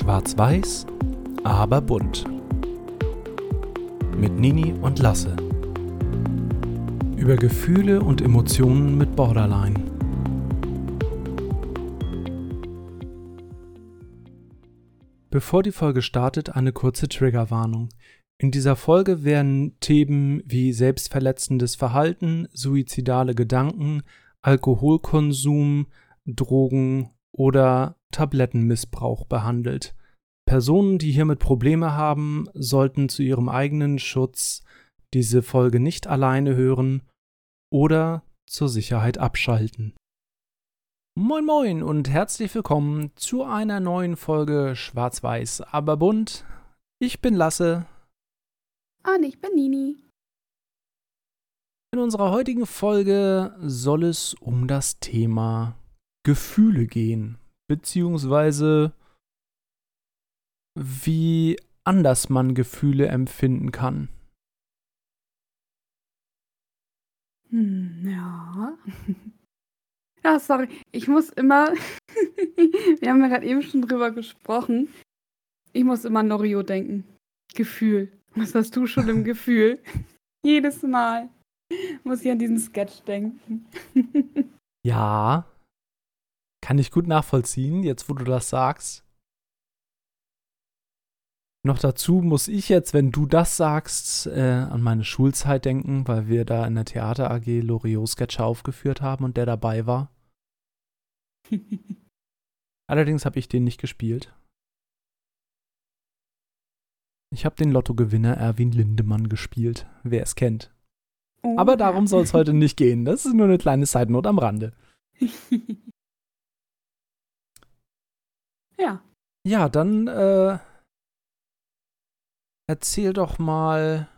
Schwarz-Weiß, aber bunt. Mit Nini und Lasse. Über Gefühle und Emotionen mit Borderline. Bevor die Folge startet, eine kurze Triggerwarnung. In dieser Folge werden Themen wie selbstverletzendes Verhalten, suizidale Gedanken, Alkoholkonsum, Drogen oder Tablettenmissbrauch behandelt. Personen, die hiermit Probleme haben, sollten zu ihrem eigenen Schutz diese Folge nicht alleine hören oder zur Sicherheit abschalten. Moin moin und herzlich willkommen zu einer neuen Folge Schwarz-Weiß, aber bunt. Ich bin Lasse. Und ich bin Nini. In unserer heutigen Folge soll es um das Thema Gefühle gehen, beziehungsweise wie anders man Gefühle empfinden kann. Hm, ja. ja, sorry. Ich muss immer. Wir haben ja gerade eben schon drüber gesprochen. Ich muss immer an Loriot denken. Gefühl. Was hast du schon im Gefühl? Jedes Mal muss ich an diesen Sketch denken. ja, kann ich gut nachvollziehen, jetzt wo du das sagst. Noch dazu muss ich jetzt, wenn du das sagst, äh, an meine Schulzeit denken, weil wir da in der Theater AG Loriot-Sketcher aufgeführt haben und der dabei war. Allerdings habe ich den nicht gespielt. Ich habe den Lottogewinner Erwin Lindemann gespielt, wer es kennt. Oh. Aber darum soll es heute nicht gehen. Das ist nur eine kleine Side Note am Rande. Ja. Ja, dann äh, erzähl doch mal,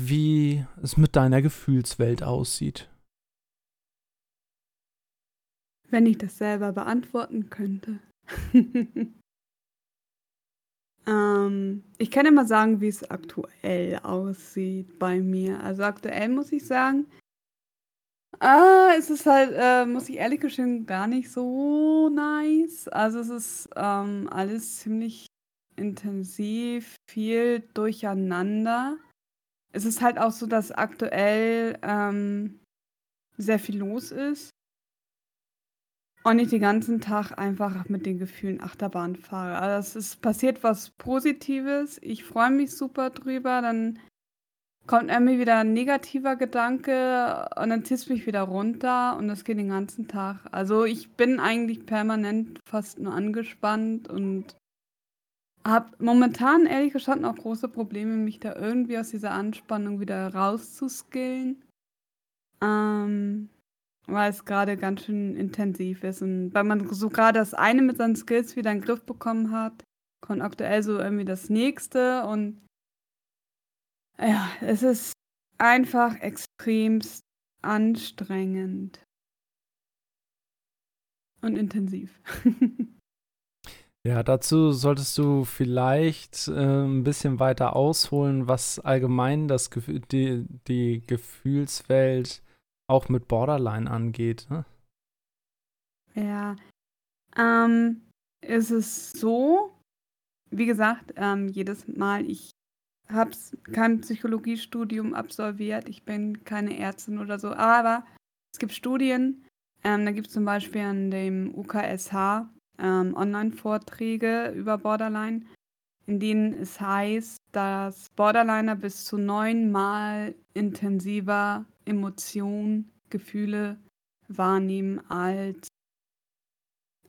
wie es mit deiner Gefühlswelt aussieht. Wenn ich das selber beantworten könnte. ähm, ich kann immer sagen, wie es aktuell aussieht bei mir. Also aktuell muss ich sagen, Ah, es ist halt, äh, muss ich ehrlich gestehen, gar nicht so nice. Also es ist ähm, alles ziemlich intensiv, viel durcheinander. Es ist halt auch so, dass aktuell ähm, sehr viel los ist. Und ich den ganzen Tag einfach mit den Gefühlen Achterbahn fahre. Also es ist passiert was Positives. Ich freue mich super drüber. Dann kommt irgendwie wieder ein negativer Gedanke und dann zieht es mich wieder runter und das geht den ganzen Tag. Also ich bin eigentlich permanent fast nur angespannt und habe momentan ehrlich gestanden auch große Probleme, mich da irgendwie aus dieser Anspannung wieder rauszuskillen. Ähm, weil es gerade ganz schön intensiv ist und weil man so gerade das eine mit seinen Skills wieder in den Griff bekommen hat, kommt aktuell so irgendwie das nächste und ja, es ist einfach extremst anstrengend. Und intensiv. ja, dazu solltest du vielleicht äh, ein bisschen weiter ausholen, was allgemein das die, die Gefühlswelt auch mit Borderline angeht. Ne? Ja, ähm, ist es so, wie gesagt, ähm, jedes Mal, ich habe kein Psychologiestudium absolviert. Ich bin keine Ärztin oder so. Aber es gibt Studien. Ähm, da gibt es zum Beispiel an dem UKSH ähm, Online-Vorträge über Borderline, in denen es heißt, dass Borderliner bis zu neunmal intensiver Emotionen, Gefühle wahrnehmen als.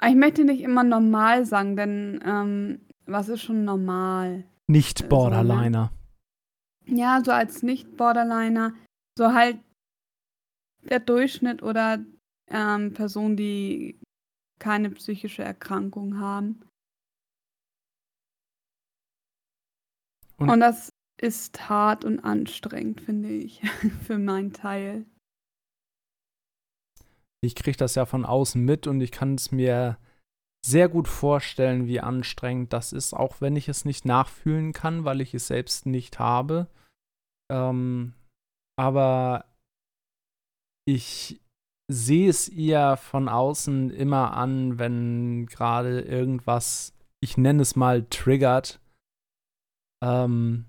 Ich möchte nicht immer normal sagen, denn ähm, was ist schon normal? Nicht-Borderliner. So, ne? Ja, so als Nicht-Borderliner. So halt der Durchschnitt oder ähm, Personen, die keine psychische Erkrankung haben. Und, und das ist hart und anstrengend, finde ich, für meinen Teil. Ich kriege das ja von außen mit und ich kann es mir sehr gut vorstellen, wie anstrengend das ist, auch wenn ich es nicht nachfühlen kann, weil ich es selbst nicht habe. Ähm, aber ich sehe es ihr von außen immer an, wenn gerade irgendwas ich nenne es mal, triggert, ähm,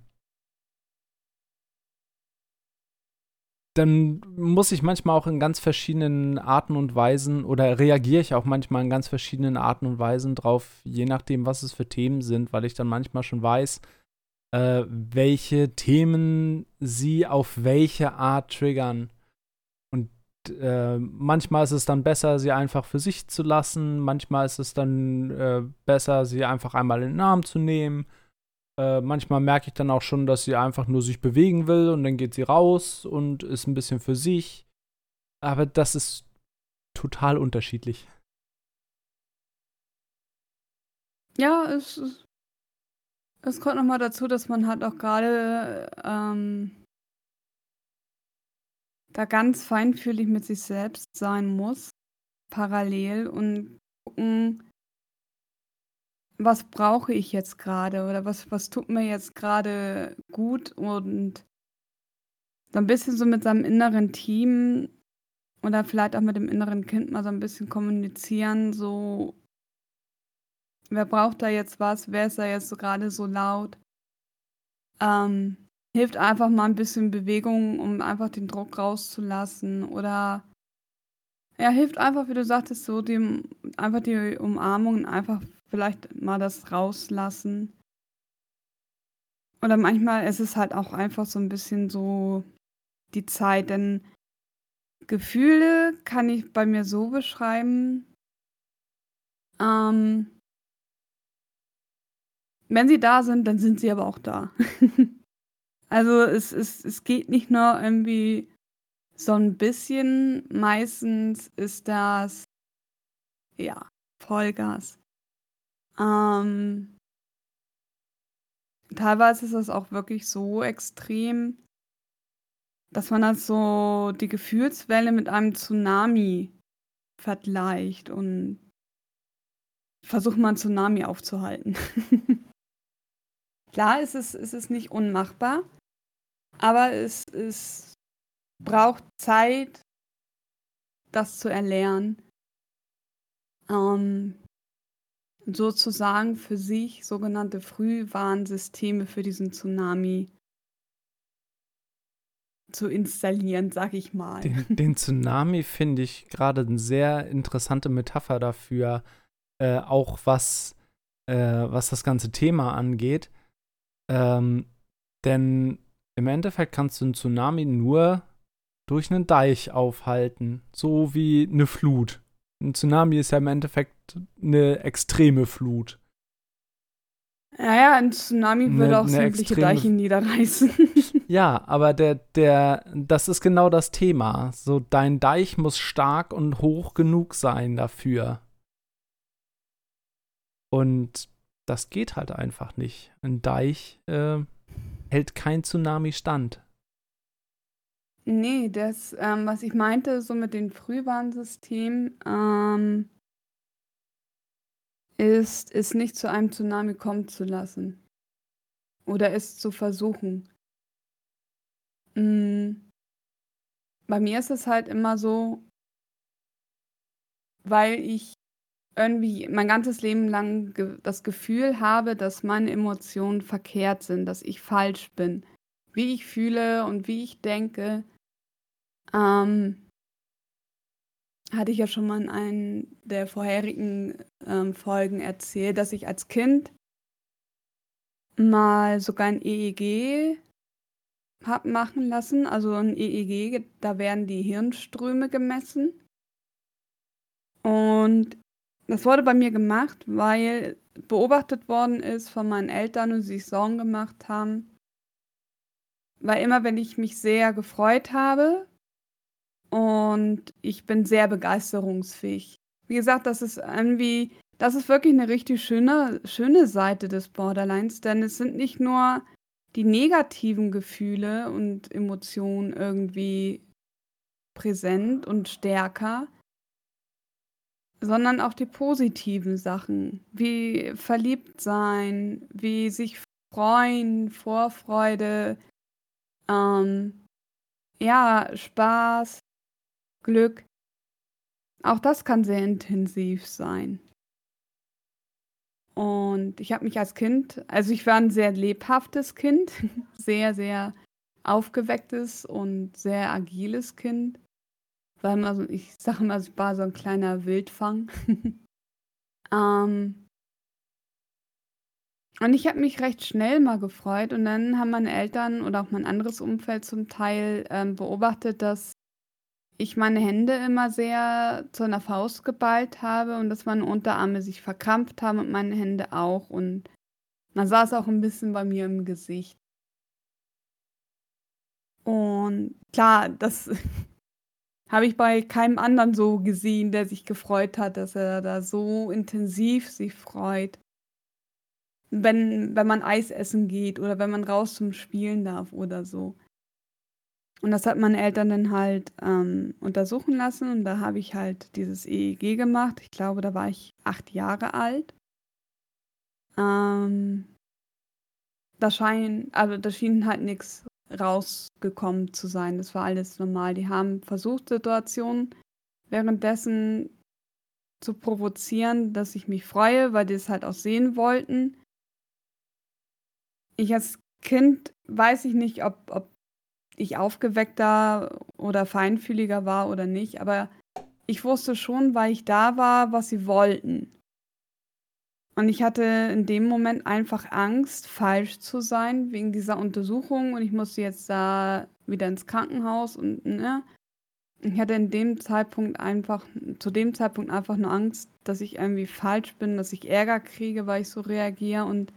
dann muss ich manchmal auch in ganz verschiedenen Arten und Weisen oder reagiere ich auch manchmal in ganz verschiedenen Arten und Weisen drauf, je nachdem, was es für Themen sind, weil ich dann manchmal schon weiß, äh, welche Themen sie auf welche Art triggern. Und äh, manchmal ist es dann besser, sie einfach für sich zu lassen, manchmal ist es dann äh, besser, sie einfach einmal in den Arm zu nehmen äh, manchmal merke ich dann auch schon, dass sie einfach nur sich bewegen will und dann geht sie raus und ist ein bisschen für sich. Aber das ist total unterschiedlich. Ja, es, es kommt nochmal dazu, dass man halt auch gerade ähm, da ganz feinfühlig mit sich selbst sein muss, parallel und gucken, was brauche ich jetzt gerade oder was, was tut mir jetzt gerade gut und so ein bisschen so mit seinem inneren Team oder vielleicht auch mit dem inneren Kind mal so ein bisschen kommunizieren, so wer braucht da jetzt was, wer ist da jetzt gerade so laut. Ähm, hilft einfach mal ein bisschen Bewegung, um einfach den Druck rauszulassen oder ja, hilft einfach, wie du sagtest, so dem einfach die Umarmung einfach vielleicht mal das rauslassen. Oder manchmal ist es halt auch einfach so ein bisschen so die Zeit, denn Gefühle kann ich bei mir so beschreiben, ähm, wenn sie da sind, dann sind sie aber auch da. also es, es, es geht nicht nur irgendwie so ein bisschen, meistens ist das ja Vollgas. Ähm, teilweise ist es auch wirklich so extrem, dass man das so die Gefühlswelle mit einem Tsunami vergleicht und versucht mal 'n Tsunami aufzuhalten. Klar ist es ist es nicht unmachbar, aber es es braucht Zeit, das zu erlernen. Ähm sozusagen für sich sogenannte Frühwarnsysteme für diesen Tsunami zu installieren, sag ich mal. Den, den Tsunami finde ich gerade eine sehr interessante Metapher dafür, äh, auch was, äh, was das ganze Thema angeht. Ähm, denn im Endeffekt kannst du einen Tsunami nur durch einen Deich aufhalten, so wie eine Flut. Ein Tsunami ist ja im Endeffekt eine extreme Flut. Naja, ein Tsunami ne, würde auch sämtliche Deiche niederreißen. ja, aber der, der, das ist genau das Thema. So, dein Deich muss stark und hoch genug sein dafür. Und das geht halt einfach nicht. Ein Deich äh, hält kein Tsunami stand. Nee, das, ähm, was ich meinte, so mit den Frühwarnsystemen, ähm, ist, ist nicht zu einem Tsunami kommen zu lassen. Oder es zu versuchen. Mm. Bei mir ist es halt immer so, weil ich irgendwie mein ganzes Leben lang ge das Gefühl habe, dass meine Emotionen verkehrt sind, dass ich falsch bin. Wie ich fühle und wie ich denke, ähm, hatte ich ja schon mal in einer der vorherigen ähm, Folgen erzählt, dass ich als Kind mal sogar ein EEG habe machen lassen. Also ein EEG, da werden die Hirnströme gemessen. Und das wurde bei mir gemacht, weil beobachtet worden ist von meinen Eltern und sie sich Sorgen gemacht haben. Weil immer, wenn ich mich sehr gefreut habe, und ich bin sehr begeisterungsfähig. Wie gesagt, das ist irgendwie, das ist wirklich eine richtig schöne, schöne Seite des Borderlines, denn es sind nicht nur die negativen Gefühle und Emotionen irgendwie präsent und stärker, sondern auch die positiven Sachen, wie verliebt sein, wie sich freuen, Vorfreude, ähm, ja, Spaß, Glück. Auch das kann sehr intensiv sein. Und ich habe mich als Kind, also ich war ein sehr lebhaftes Kind, sehr, sehr aufgewecktes und sehr agiles Kind. War immer so, ich sage immer, ich war so ein kleiner Wildfang. ähm, und ich habe mich recht schnell mal gefreut und dann haben meine Eltern oder auch mein anderes Umfeld zum Teil ähm, beobachtet, dass ich meine Hände immer sehr zu einer Faust geballt habe und dass meine Unterarme sich verkrampft haben und meine Hände auch. Und man sah es auch ein bisschen bei mir im Gesicht. Und klar, das habe ich bei keinem anderen so gesehen, der sich gefreut hat, dass er da so intensiv sich freut wenn, wenn man Eis essen geht oder wenn man raus zum Spielen darf oder so. Und das hat meine Eltern dann halt ähm, untersuchen lassen und da habe ich halt dieses EEG gemacht. Ich glaube, da war ich acht Jahre alt. Ähm, da scheint, also da schien halt nichts rausgekommen zu sein. Das war alles normal. Die haben versucht, Situationen währenddessen zu provozieren, dass ich mich freue, weil die es halt auch sehen wollten ich als Kind weiß ich nicht, ob, ob ich aufgeweckter oder feinfühliger war oder nicht, aber ich wusste schon, weil ich da war, was sie wollten. Und ich hatte in dem Moment einfach Angst, falsch zu sein wegen dieser Untersuchung und ich musste jetzt da wieder ins Krankenhaus und ne. Ich hatte in dem Zeitpunkt einfach, zu dem Zeitpunkt einfach nur Angst, dass ich irgendwie falsch bin, dass ich Ärger kriege, weil ich so reagiere und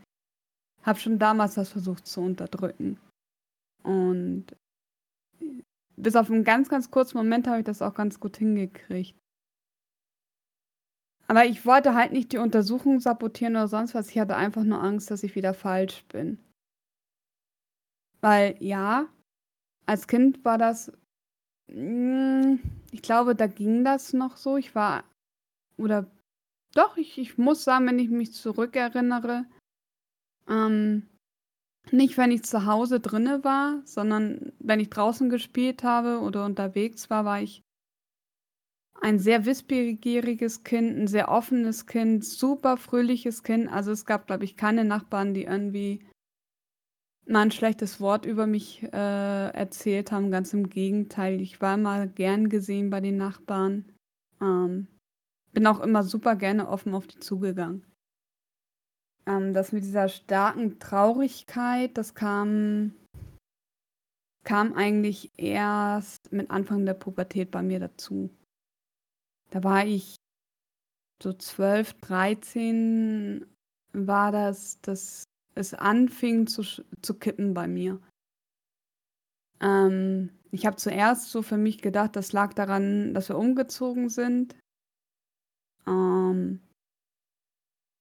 habe schon damals das versucht zu unterdrücken. Und bis auf einen ganz, ganz kurzen Moment habe ich das auch ganz gut hingekriegt. Aber ich wollte halt nicht die Untersuchung sabotieren oder sonst was. Ich hatte einfach nur Angst, dass ich wieder falsch bin. Weil ja, als Kind war das, mm, ich glaube, da ging das noch so. Ich war, oder doch, ich, ich muss sagen, wenn ich mich zurückerinnere, ähm, nicht, wenn ich zu Hause drinne war, sondern wenn ich draußen gespielt habe oder unterwegs war, war ich ein sehr wissbegieriges Kind, ein sehr offenes Kind, super fröhliches Kind. Also es gab, glaube ich, keine Nachbarn, die irgendwie mal ein schlechtes Wort über mich äh, erzählt haben. Ganz im Gegenteil, ich war immer gern gesehen bei den Nachbarn. Ähm, bin auch immer super gerne offen auf die zugegangen. Ähm, das mit dieser starken Traurigkeit, das kam kam eigentlich erst mit Anfang der Pubertät bei mir dazu. Da war ich so 12, 13 war das, dass es anfing zu, zu kippen bei mir. Ähm, ich habe zuerst so für mich gedacht, das lag daran, dass wir umgezogen sind. Ähm,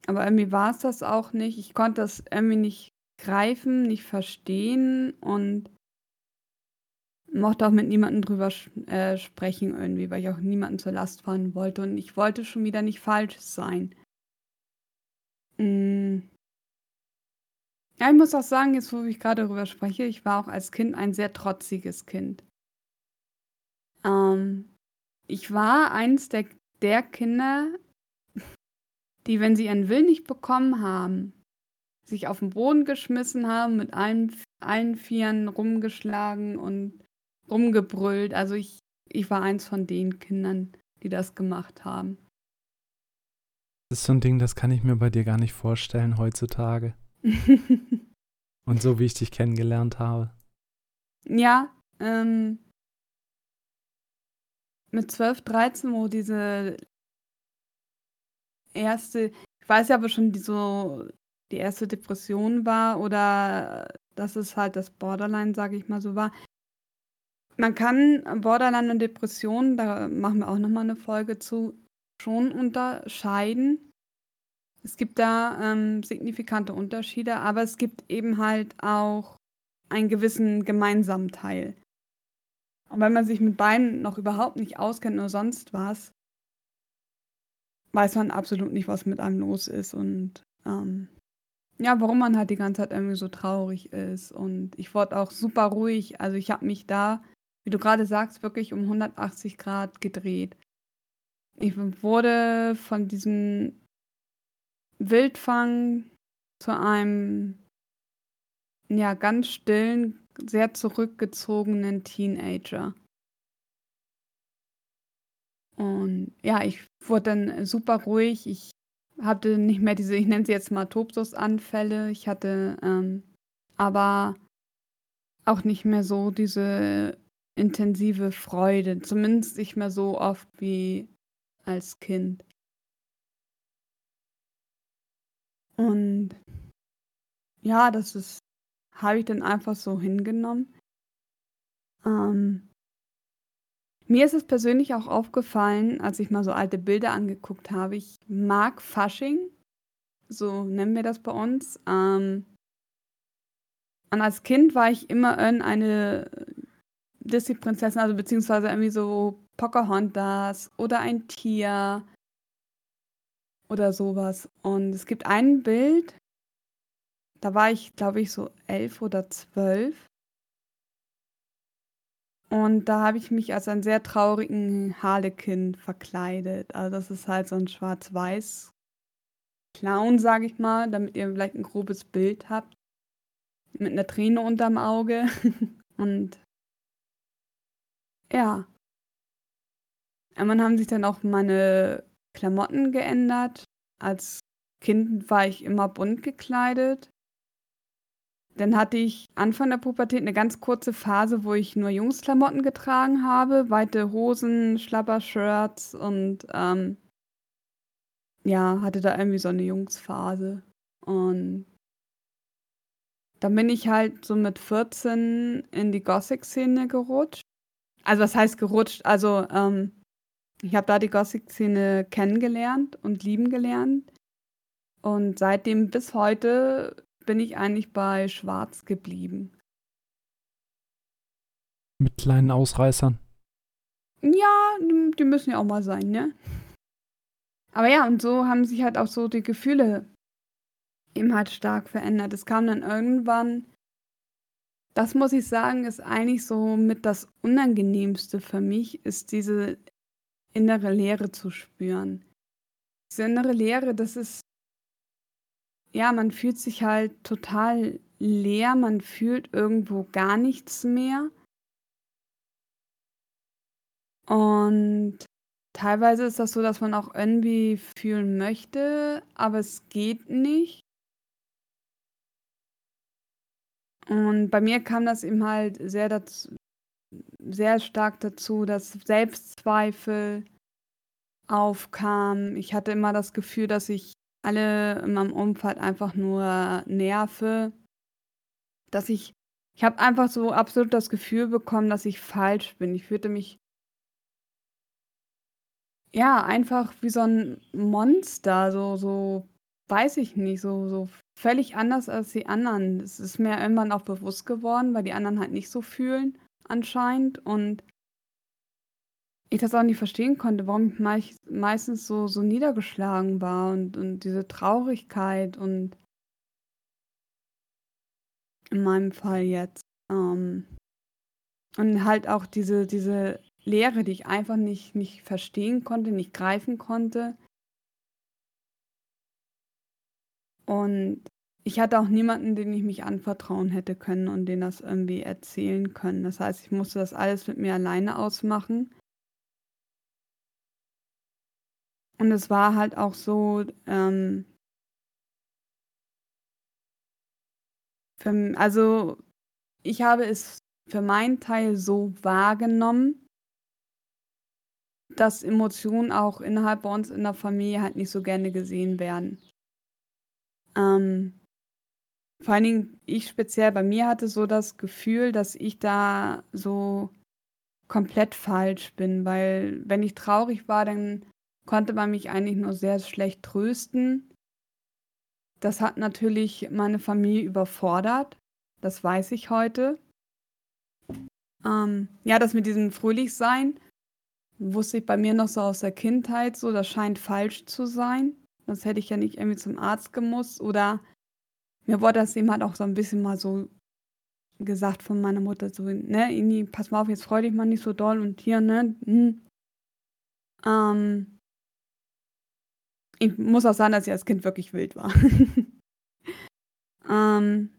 aber irgendwie war es das auch nicht. Ich konnte das irgendwie nicht greifen, nicht verstehen und mochte auch mit niemandem drüber äh, sprechen irgendwie, weil ich auch niemanden zur Last fallen wollte und ich wollte schon wieder nicht falsch sein. Mm. Ja, ich muss auch sagen, jetzt wo ich gerade darüber spreche, ich war auch als Kind ein sehr trotziges Kind. Ähm, ich war eins der, der Kinder, die, wenn sie ihren Willen nicht bekommen haben, sich auf den Boden geschmissen haben, mit allen, allen Vieren rumgeschlagen und rumgebrüllt. Also ich, ich war eins von den Kindern, die das gemacht haben. Das ist so ein Ding, das kann ich mir bei dir gar nicht vorstellen heutzutage. und so wie ich dich kennengelernt habe. Ja, ähm, mit 12, 13, wo diese erste, ich weiß ja aber schon, die so die erste Depression war oder dass es halt das Borderline, sage ich mal so war. Man kann Borderline und Depression, da machen wir auch nochmal eine Folge zu, schon unterscheiden. Es gibt da ähm, signifikante Unterschiede, aber es gibt eben halt auch einen gewissen gemeinsamen Teil. Und wenn man sich mit beiden noch überhaupt nicht auskennt oder sonst was, weiß man absolut nicht, was mit einem los ist und ähm, ja, warum man halt die ganze Zeit irgendwie so traurig ist. Und ich wurde auch super ruhig. Also ich habe mich da, wie du gerade sagst, wirklich um 180 Grad gedreht. Ich wurde von diesem Wildfang zu einem ja ganz stillen, sehr zurückgezogenen Teenager. Und ja, ich wurde dann super ruhig. Ich hatte nicht mehr diese, ich nenne sie jetzt mal Tobsusanfälle. Ich hatte ähm, aber auch nicht mehr so diese intensive Freude, zumindest nicht mehr so oft wie als Kind. Und ja, das ist, habe ich dann einfach so hingenommen. Ähm, mir ist es persönlich auch aufgefallen, als ich mal so alte Bilder angeguckt habe. Ich mag Fasching, so nennen wir das bei uns. Ähm, und als Kind war ich immer eine Disney-Prinzessin, also beziehungsweise irgendwie so Pocahontas oder ein Tier oder sowas. Und es gibt ein Bild, da war ich, glaube ich, so elf oder zwölf. Und da habe ich mich als einen sehr traurigen Harlekin verkleidet. Also das ist halt so ein schwarz-weiß Clown, sage ich mal, damit ihr vielleicht ein grobes Bild habt. Mit einer Träne unterm Auge. Und ja. Irgendwann haben sich dann auch meine Klamotten geändert. Als Kind war ich immer bunt gekleidet. Dann hatte ich Anfang der Pubertät eine ganz kurze Phase, wo ich nur Jungsklamotten getragen habe, weite Hosen, Schlapper-Shirts und ähm, ja, hatte da irgendwie so eine Jungsphase. Und dann bin ich halt so mit 14 in die Gothic-Szene gerutscht. Also was heißt gerutscht? Also ähm, ich habe da die Gothic-Szene kennengelernt und lieben gelernt. Und seitdem bis heute bin ich eigentlich bei Schwarz geblieben. Mit kleinen Ausreißern. Ja, die müssen ja auch mal sein, ne? Aber ja, und so haben sich halt auch so die Gefühle eben halt stark verändert. Es kam dann irgendwann, das muss ich sagen, ist eigentlich so mit das Unangenehmste für mich, ist diese innere Leere zu spüren. Diese innere Leere, das ist ja, man fühlt sich halt total leer, man fühlt irgendwo gar nichts mehr. Und teilweise ist das so, dass man auch irgendwie fühlen möchte, aber es geht nicht. Und bei mir kam das eben halt sehr dazu, sehr stark dazu, dass Selbstzweifel aufkamen. Ich hatte immer das Gefühl, dass ich alle in meinem Umfeld einfach nur nerve, dass ich ich habe einfach so absolut das Gefühl bekommen, dass ich falsch bin. Ich fühlte mich ja, einfach wie so ein Monster, so so weiß ich nicht, so so völlig anders als die anderen. Das ist mir irgendwann auch bewusst geworden, weil die anderen halt nicht so fühlen anscheinend und ich das auch nicht verstehen konnte, warum ich meich meistens so so niedergeschlagen war und und diese Traurigkeit und in meinem Fall jetzt, ähm und halt auch diese diese Leere, die ich einfach nicht nicht verstehen konnte, nicht greifen konnte. Und ich hatte auch niemanden, den ich mich anvertrauen hätte können und den das irgendwie erzählen können. Das heißt, ich musste das alles mit mir alleine ausmachen. Und es war halt auch so, ähm für also, ich habe es für meinen Teil so wahrgenommen dass Emotionen auch innerhalb bei uns in der Familie halt nicht so gerne gesehen werden. Ähm, vor allen Dingen ich speziell bei mir hatte so das Gefühl, dass ich da so komplett falsch bin, weil wenn ich traurig war, dann konnte man mich eigentlich nur sehr schlecht trösten. Das hat natürlich meine Familie überfordert. Das weiß ich heute. Ähm, ja, das mit diesem Fröhlichsein wusste ich bei mir noch so aus der Kindheit so, das scheint falsch zu sein. Das hätte ich ja nicht irgendwie zum Arzt gemusst. Oder mir wurde das eben halt auch so ein bisschen mal so gesagt von meiner Mutter, so, ne, Ini, pass mal auf, jetzt freu dich mal nicht so doll und hier, ne, hm. Ähm, ich muss auch sagen, dass ich als Kind wirklich wild war. ähm,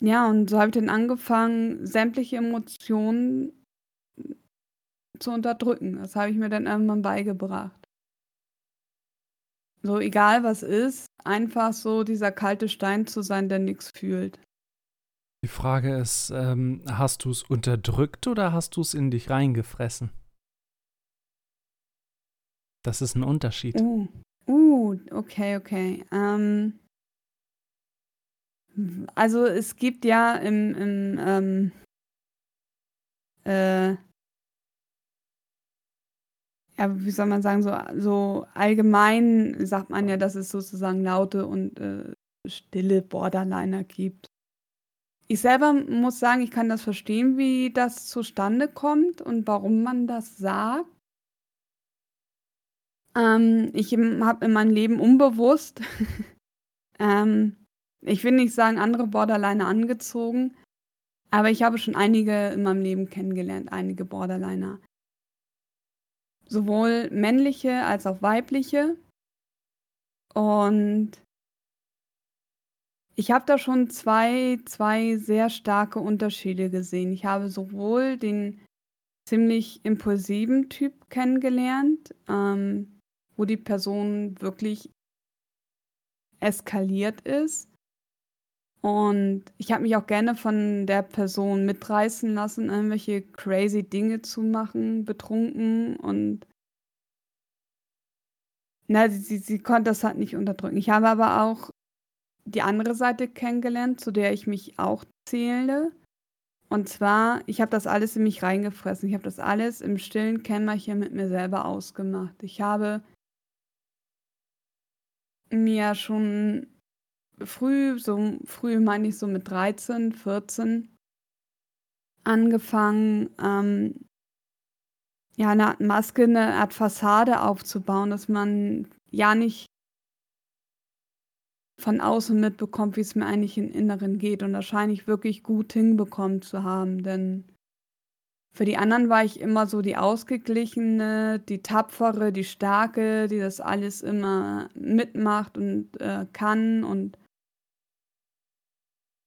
ja, und so habe ich dann angefangen, sämtliche Emotionen zu unterdrücken. Das habe ich mir dann irgendwann beigebracht. So, egal was ist, einfach so dieser kalte Stein zu sein, der nichts fühlt. Die Frage ist, ähm, hast du es unterdrückt oder hast du es in dich reingefressen? Das ist ein Unterschied. Uh, uh okay, okay. Ähm, also es gibt ja im, im ähm, äh, ja, wie soll man sagen, so, so allgemein sagt man ja, dass es sozusagen laute und äh, stille Borderliner gibt. Ich selber muss sagen, ich kann das verstehen, wie das zustande kommt und warum man das sagt. Ähm, ich habe in meinem Leben unbewusst, ähm, ich will nicht sagen, andere Borderliner angezogen, aber ich habe schon einige in meinem Leben kennengelernt, einige Borderliner sowohl männliche als auch weibliche. Und ich habe da schon zwei, zwei sehr starke Unterschiede gesehen. Ich habe sowohl den ziemlich impulsiven Typ kennengelernt, ähm, wo die Person wirklich eskaliert ist. Und ich habe mich auch gerne von der Person mitreißen lassen, irgendwelche crazy Dinge zu machen, betrunken und na, sie, sie, sie konnte das halt nicht unterdrücken. Ich habe aber auch die andere Seite kennengelernt, zu der ich mich auch zähle. Und zwar, ich habe das alles in mich reingefressen. Ich habe das alles im stillen Kämmerchen mit mir selber ausgemacht. Ich habe mir schon früh, so früh meine ich so mit 13, 14, angefangen, ähm, ja, eine Art Maske, eine Art Fassade aufzubauen, dass man ja nicht von außen mitbekommt, wie es mir eigentlich im Inneren geht. Und das scheine ich wirklich gut hinbekommen zu haben, denn für die anderen war ich immer so die Ausgeglichene, die Tapfere, die Starke, die das alles immer mitmacht und äh, kann und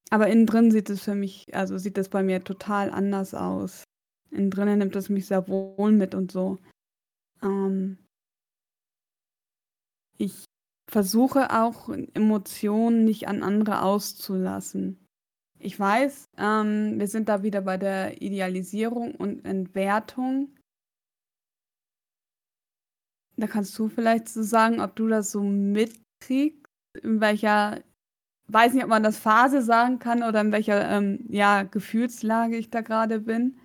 aber innen drin sieht es für mich, also sieht das bei mir total anders aus. Innen drinnen nimmt es mich sehr wohl mit und so. Ähm, ich versuche auch Emotionen nicht an andere auszulassen. Ich weiß, ähm, wir sind da wieder bei der Idealisierung und Entwertung. Da kannst du vielleicht so sagen, ob du das so mitkriegst, in welcher weiß nicht, ob man das Phase sagen kann oder in welcher ähm, ja, Gefühlslage ich da gerade bin,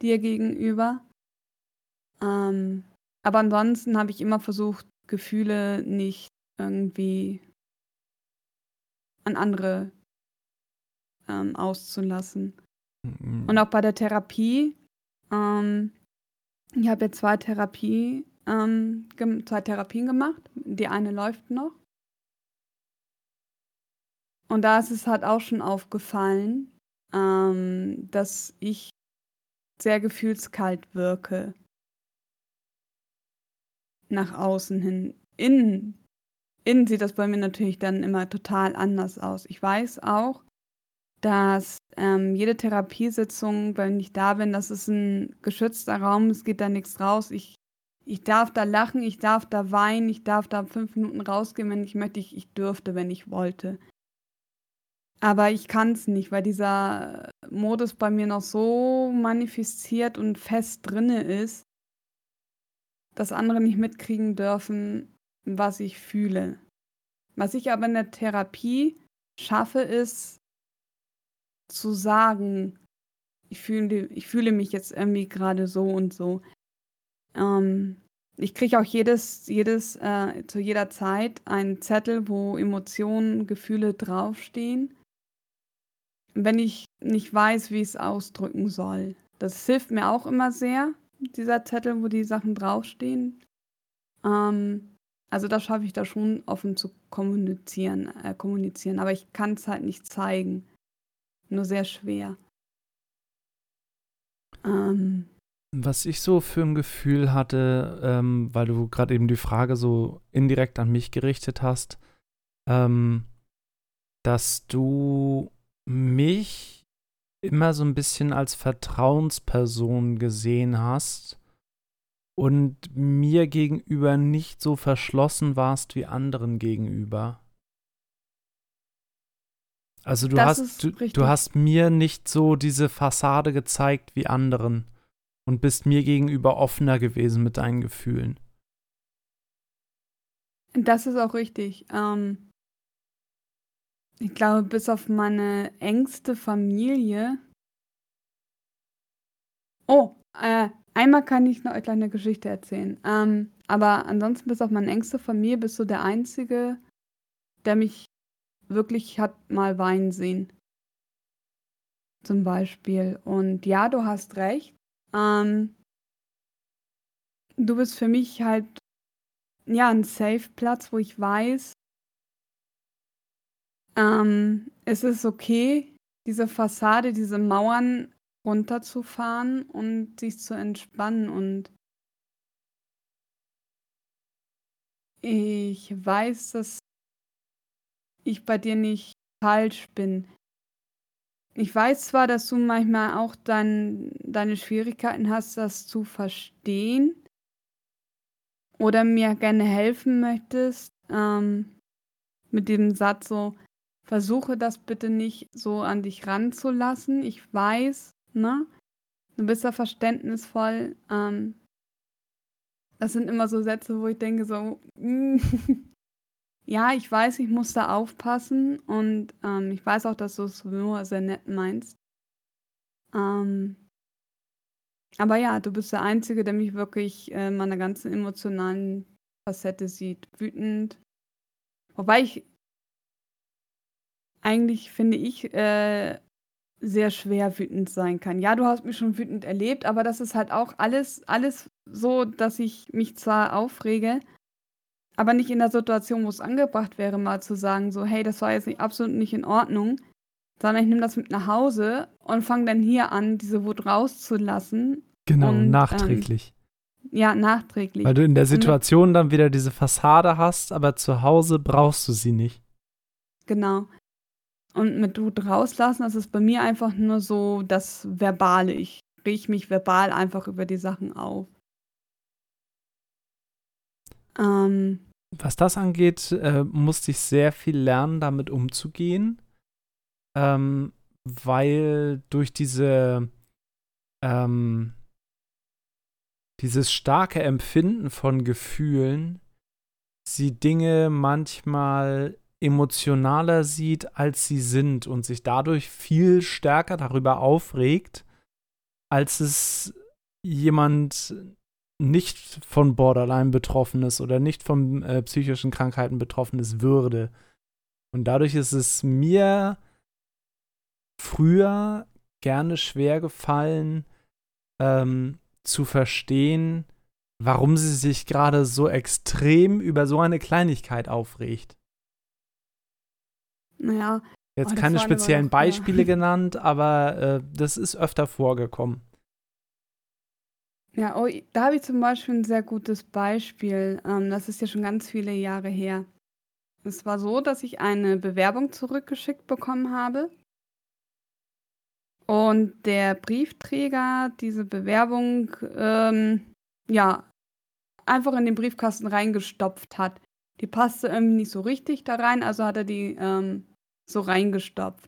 dir gegenüber. Ähm, aber ansonsten habe ich immer versucht, Gefühle nicht irgendwie an andere ähm, auszulassen. Mhm. Und auch bei der Therapie, ähm, ich habe jetzt zwei Therapie, ähm, zwei Therapien gemacht. Die eine läuft noch. Und da ist es halt auch schon aufgefallen, ähm, dass ich sehr gefühlskalt wirke. Nach außen hin. Innen, innen sieht das bei mir natürlich dann immer total anders aus. Ich weiß auch, dass ähm, jede Therapiesitzung, wenn ich da bin, das ist ein geschützter Raum, es geht da nichts raus. Ich, ich darf da lachen, ich darf da weinen, ich darf da fünf Minuten rausgehen, wenn ich möchte. Ich, ich dürfte, wenn ich wollte. Aber ich kann es nicht, weil dieser Modus bei mir noch so manifestiert und fest drinne ist, dass andere nicht mitkriegen dürfen, was ich fühle. Was ich aber in der Therapie schaffe, ist zu sagen, ich fühle, ich fühle mich jetzt irgendwie gerade so und so. Ähm, ich kriege auch jedes, jedes, äh, zu jeder Zeit einen Zettel, wo Emotionen, Gefühle draufstehen wenn ich nicht weiß, wie ich es ausdrücken soll. Das hilft mir auch immer sehr, dieser Zettel, wo die Sachen draufstehen. Ähm, also da schaffe ich da schon offen zu kommunizieren, äh, kommunizieren. Aber ich kann es halt nicht zeigen. Nur sehr schwer. Ähm, Was ich so für ein Gefühl hatte, ähm, weil du gerade eben die Frage so indirekt an mich gerichtet hast, ähm, dass du mich immer so ein bisschen als Vertrauensperson gesehen hast und mir gegenüber nicht so verschlossen warst wie anderen gegenüber. Also du Das hast du, du hast mir nicht so diese Fassade gezeigt wie anderen und bist mir gegenüber offener gewesen mit deinen Gefühlen. Das ist auch richtig. Ähm, ich glaube, bis auf meine engste Familie. Oh, äh, einmal kann ich noch eine kleine Geschichte erzählen. Ähm, aber ansonsten, bis auf meine engste Familie, bist du der Einzige, der mich wirklich hat mal weinen sehen. Zum Beispiel. Und ja, du hast recht. Ähm, du bist für mich halt ja ein Safe-Platz, wo ich weiß, ähm, es ist okay, diese Fassade, diese Mauern runterzufahren und sich zu entspannen. Und ich weiß, dass ich bei dir nicht falsch bin. Ich weiß zwar, dass du manchmal auch dein, deine Schwierigkeiten hast, das zu verstehen oder mir gerne helfen möchtest, ähm, mit dem Satz so, versuche das bitte nicht so an dich ranzulassen. Ich weiß, ne? Du bist da verständnisvoll. Ähm, das sind immer so Sätze, wo ich denke so, mm, ja, ich weiß, ich muss da aufpassen und ähm, ich weiß auch, dass du es nur sehr nett meinst. Ähm, aber ja, du bist der Einzige, der mich wirklich äh, in meiner ganzen emotionalen Facette sieht. Wütend. Wobei ich eigentlich, finde ich, äh, sehr schwer wütend sein kann. Ja, du hast mich schon wütend erlebt, aber das ist halt auch alles, alles so, dass ich mich zwar aufrege, aber nicht in der Situation, wo es angebracht wäre, mal zu sagen, so, hey, das war jetzt nicht, absolut nicht in Ordnung, sondern ich nehme das mit nach Hause und fange dann hier an, diese Wut rauszulassen. Genau, Und, ähm, nachträglich. Ja, nachträglich. Weil du in der Situation dann wieder diese Fassade hast, aber zu Hause brauchst du sie nicht. Genau. Und mit Wut rauslassen, das ist bei mir einfach nur so das Verbale. Ich reg mich verbal einfach über die Sachen auf. Ähm, Was das angeht, äh, musste ich sehr viel lernen, damit umzugehen, ähm, weil durch diese ähm, dieses starke Empfinden von Gefühlen sie Dinge manchmal emotionaler sieht, als sie sind und sich dadurch viel stärker darüber aufregt, als es jemand nicht von Borderline betroffen ist oder nicht von äh, psychischen Krankheiten betroffen ist, würde. Und dadurch ist es mir früher gerne schwer gefallen, ähm, zu verstehen, warum sie sich gerade so extrem über so eine Kleinigkeit aufregt. naja, Jetzt Oh, keine speziellen. Beispiele genannt, aber äh, das ist öfter vorgekommen. Ja, oh, da habe ich zum Beispiel ein sehr gutes Beispiel. Ähm, das ist ja schon ganz viele Jahre her. Es war so, dass ich eine Bewerbung zurückgeschickt bekommen habe. Und der Briefträger diese Bewerbung, ähm, ja, einfach in den Briefkasten reingestopft hat. Die passte irgendwie nicht so richtig da rein, also hat er die ähm, so reingestopft.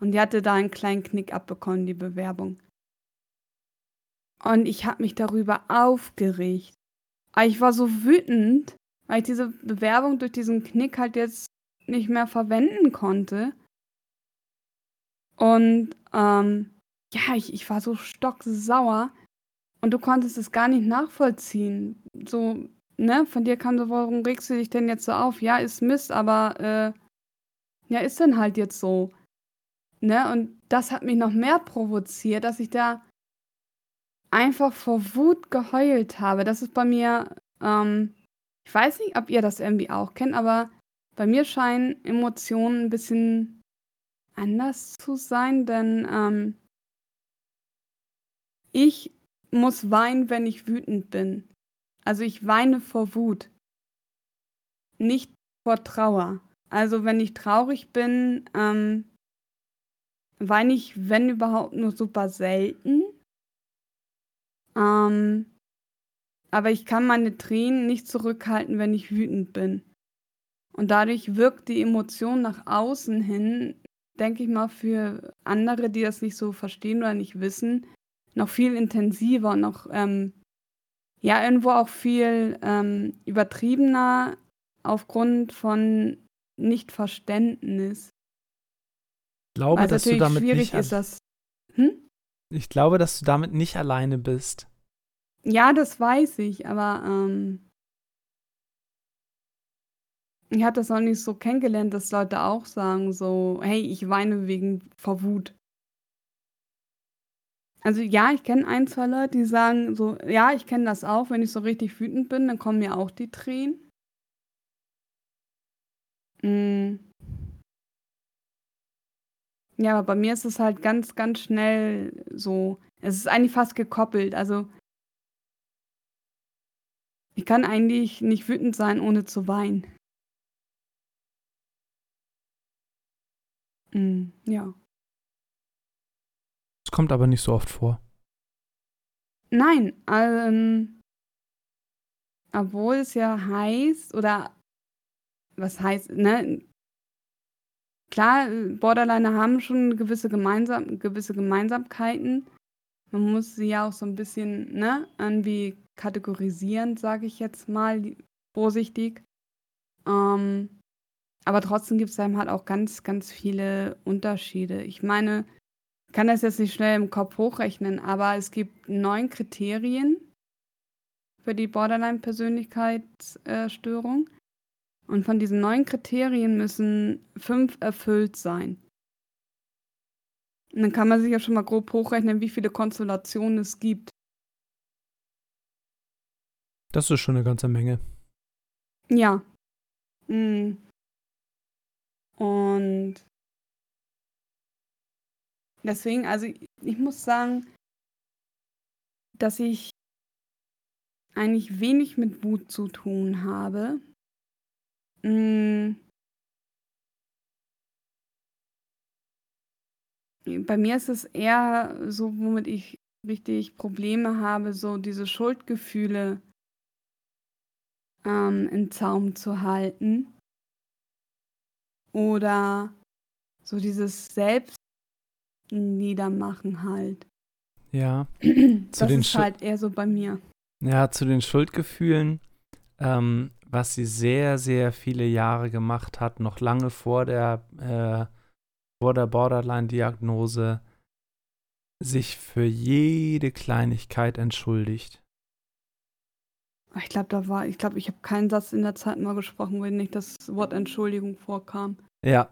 Und die hatte da einen kleinen Knick abbekommen, die Bewerbung. Und ich habe mich darüber aufgeregt. Aber ich war so wütend, weil ich diese Bewerbung durch diesen Knick halt jetzt nicht mehr verwenden konnte. Und ähm, ja, ich, ich war so stocksauer und du konntest es gar nicht nachvollziehen. So, ne, von dir kam so, warum regst du dich denn jetzt so auf? Ja, ist Mist, aber äh, ja, ist dann halt jetzt so. Ne, und das hat mich noch mehr provoziert, dass ich da einfach vor Wut geheult habe. Das ist bei mir, ähm, ich weiß nicht, ob ihr das irgendwie auch kennt, aber bei mir scheinen Emotionen ein bisschen anders zu sein, denn ähm, ich muss weinen, wenn ich wütend bin. Also ich weine vor Wut, nicht vor Trauer. Also wenn ich traurig bin, ähm, weine ich, wenn überhaupt, nur super selten. Ähm, aber ich kann meine Tränen nicht zurückhalten, wenn ich wütend bin. Und dadurch wirkt die Emotion nach außen hin, denke ich mal, für andere, die das nicht so verstehen oder nicht wissen, noch viel intensiver und noch, ähm, ja, irgendwo auch viel ähm, übertriebener aufgrund von Nichtverständnis. Ich glaube, dass du damit schwierig nicht ist das. Hm? Ich glaube, dass du damit nicht alleine bist. Ja, das weiß ich, aber ähm, ich habe das noch nicht so kennengelernt, dass Leute auch sagen so: „Hey, ich weine wegen vor Wut.“ Also, ja, ich kenne ein, 2 Leute, die sagen so: „Ja, ich kenne das auch, wenn ich so richtig wütend bin, dann kommen mir auch die Tränen.“ Hm. Ja, aber bei mir ist es halt ganz, ganz schnell so es ist eigentlich fast gekoppelt. Also ich kann eigentlich nicht wütend sein, ohne zu weinen. Mhm, ja. Es kommt aber nicht so oft vor. Nein, ähm obwohl es ja heißt oder was heißt, ne? Klar, Borderliner haben schon gewisse gemeinsam gewisse Gemeinsamkeiten. Man muss sie ja auch so ein bisschen, ne, irgendwie kategorisieren, sage ich jetzt mal vorsichtig. Ähm, aber trotzdem gibt es dann halt auch ganz, ganz viele Unterschiede. Ich meine, ich kann das jetzt nicht schnell im Kopf hochrechnen, aber es gibt neun Kriterien für die Borderline-Persönlichkeitsstörung. Und von diesen neun Kriterien müssen fünf erfüllt sein. Und dann kann man sich ja schon mal grob hochrechnen, wie viele Konstellationen es gibt. Das ist schon eine ganze Menge. Ja. Mhm. Und deswegen, also ich muss sagen, dass ich eigentlich wenig mit Wut zu tun habe. Mhm. Bei mir ist es eher so, womit ich richtig Probleme habe, so diese Schuldgefühle ähm, in Zaum zu halten. Oder so dieses Selbstniedermachen halt. Ja. das ist halt eher so bei mir. Ja, zu den Schuldgefühlen, ähm, was sie sehr, sehr viele Jahre gemacht hat, noch lange vor der äh, vor der Borderline-Diagnose sich für jede Kleinigkeit entschuldigt. Ich glaube, da war, ich glaube, ich habe keinen Satz in der Zeit mal gesprochen, wo nicht das Wort Entschuldigung vorkam. Ja.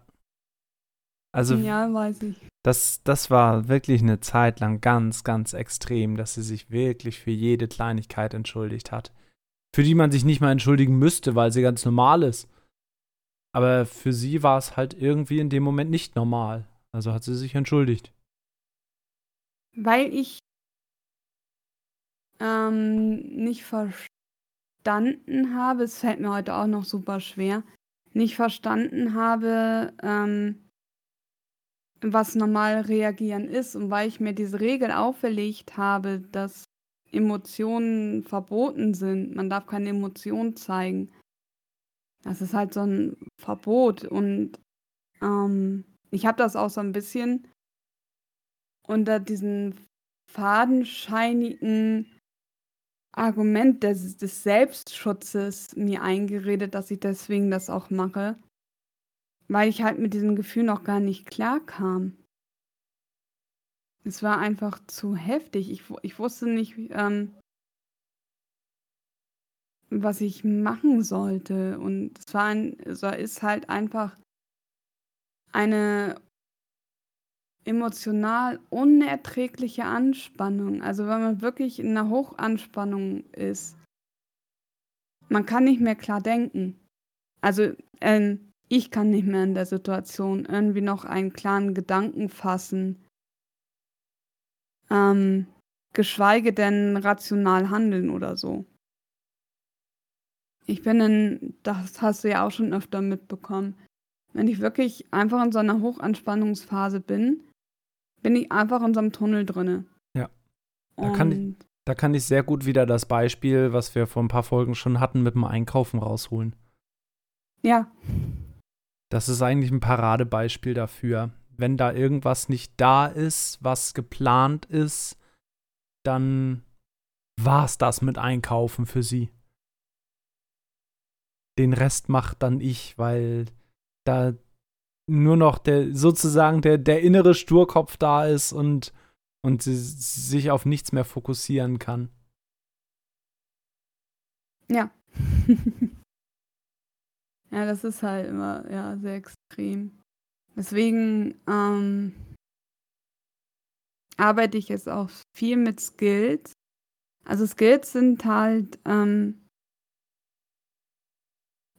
Also, ja, weiß ich. Das, das war wirklich eine Zeit lang ganz, ganz extrem, dass sie sich wirklich für jede Kleinigkeit entschuldigt hat. Für die man sich nicht mal entschuldigen müsste, weil sie ganz normal ist. Aber für sie war es halt irgendwie in dem Moment nicht normal. Also hat sie sich entschuldigt. Weil ich ähm, nicht verstanden habe, es fällt mir heute auch noch super schwer, nicht verstanden habe, ähm, was normal reagieren ist und weil ich mir diese Regel auferlegt habe, dass Emotionen verboten sind, man darf keine Emotionen zeigen, das ist halt so ein Verbot. Und, ähm, ich habe das auch so ein bisschen unter diesen fadenscheinigen Argument des des Selbstschutzes mir eingeredet, dass ich deswegen das auch mache, weil ich halt mit diesem Gefühl noch gar nicht klarkam. Es war einfach zu heftig. Ich ich wusste nicht, ähm was ich machen sollte. Und es war ein es ist halt einfach eine emotional unerträgliche Anspannung. Also, wenn man wirklich in 'ner Hochanspannung ist man kann nicht mehr klar denken. Also, ähm, ich kann nicht mehr in der Situation irgendwie noch einen klaren Gedanken fassen. Ähm geschweige denn rational handeln oder so. Ich bin in, das hast du ja auch schon öfter mitbekommen, wenn ich wirklich einfach in so einer Hochanspannungsphase bin, bin ich einfach in so einem Tunnel drinne. Ja. Da kann, ich, da kann ich sehr gut wieder das Beispiel, was wir vor ein paar Folgen schon hatten, mit dem Einkaufen rausholen. Ja. Das ist eigentlich ein Paradebeispiel dafür. Wenn da irgendwas nicht da ist, was geplant ist, dann war es das mit Einkaufen für sie. Den Rest macht dann ich, weil da nur noch der sozusagen der, der innere Sturkopf da ist und, und sie sich auf nichts mehr fokussieren kann. Ja. ja, das ist halt immer ja, sehr extrem. Deswegen ähm, arbeite ich jetzt auch viel mit Skills. Also Skills sind halt ähm,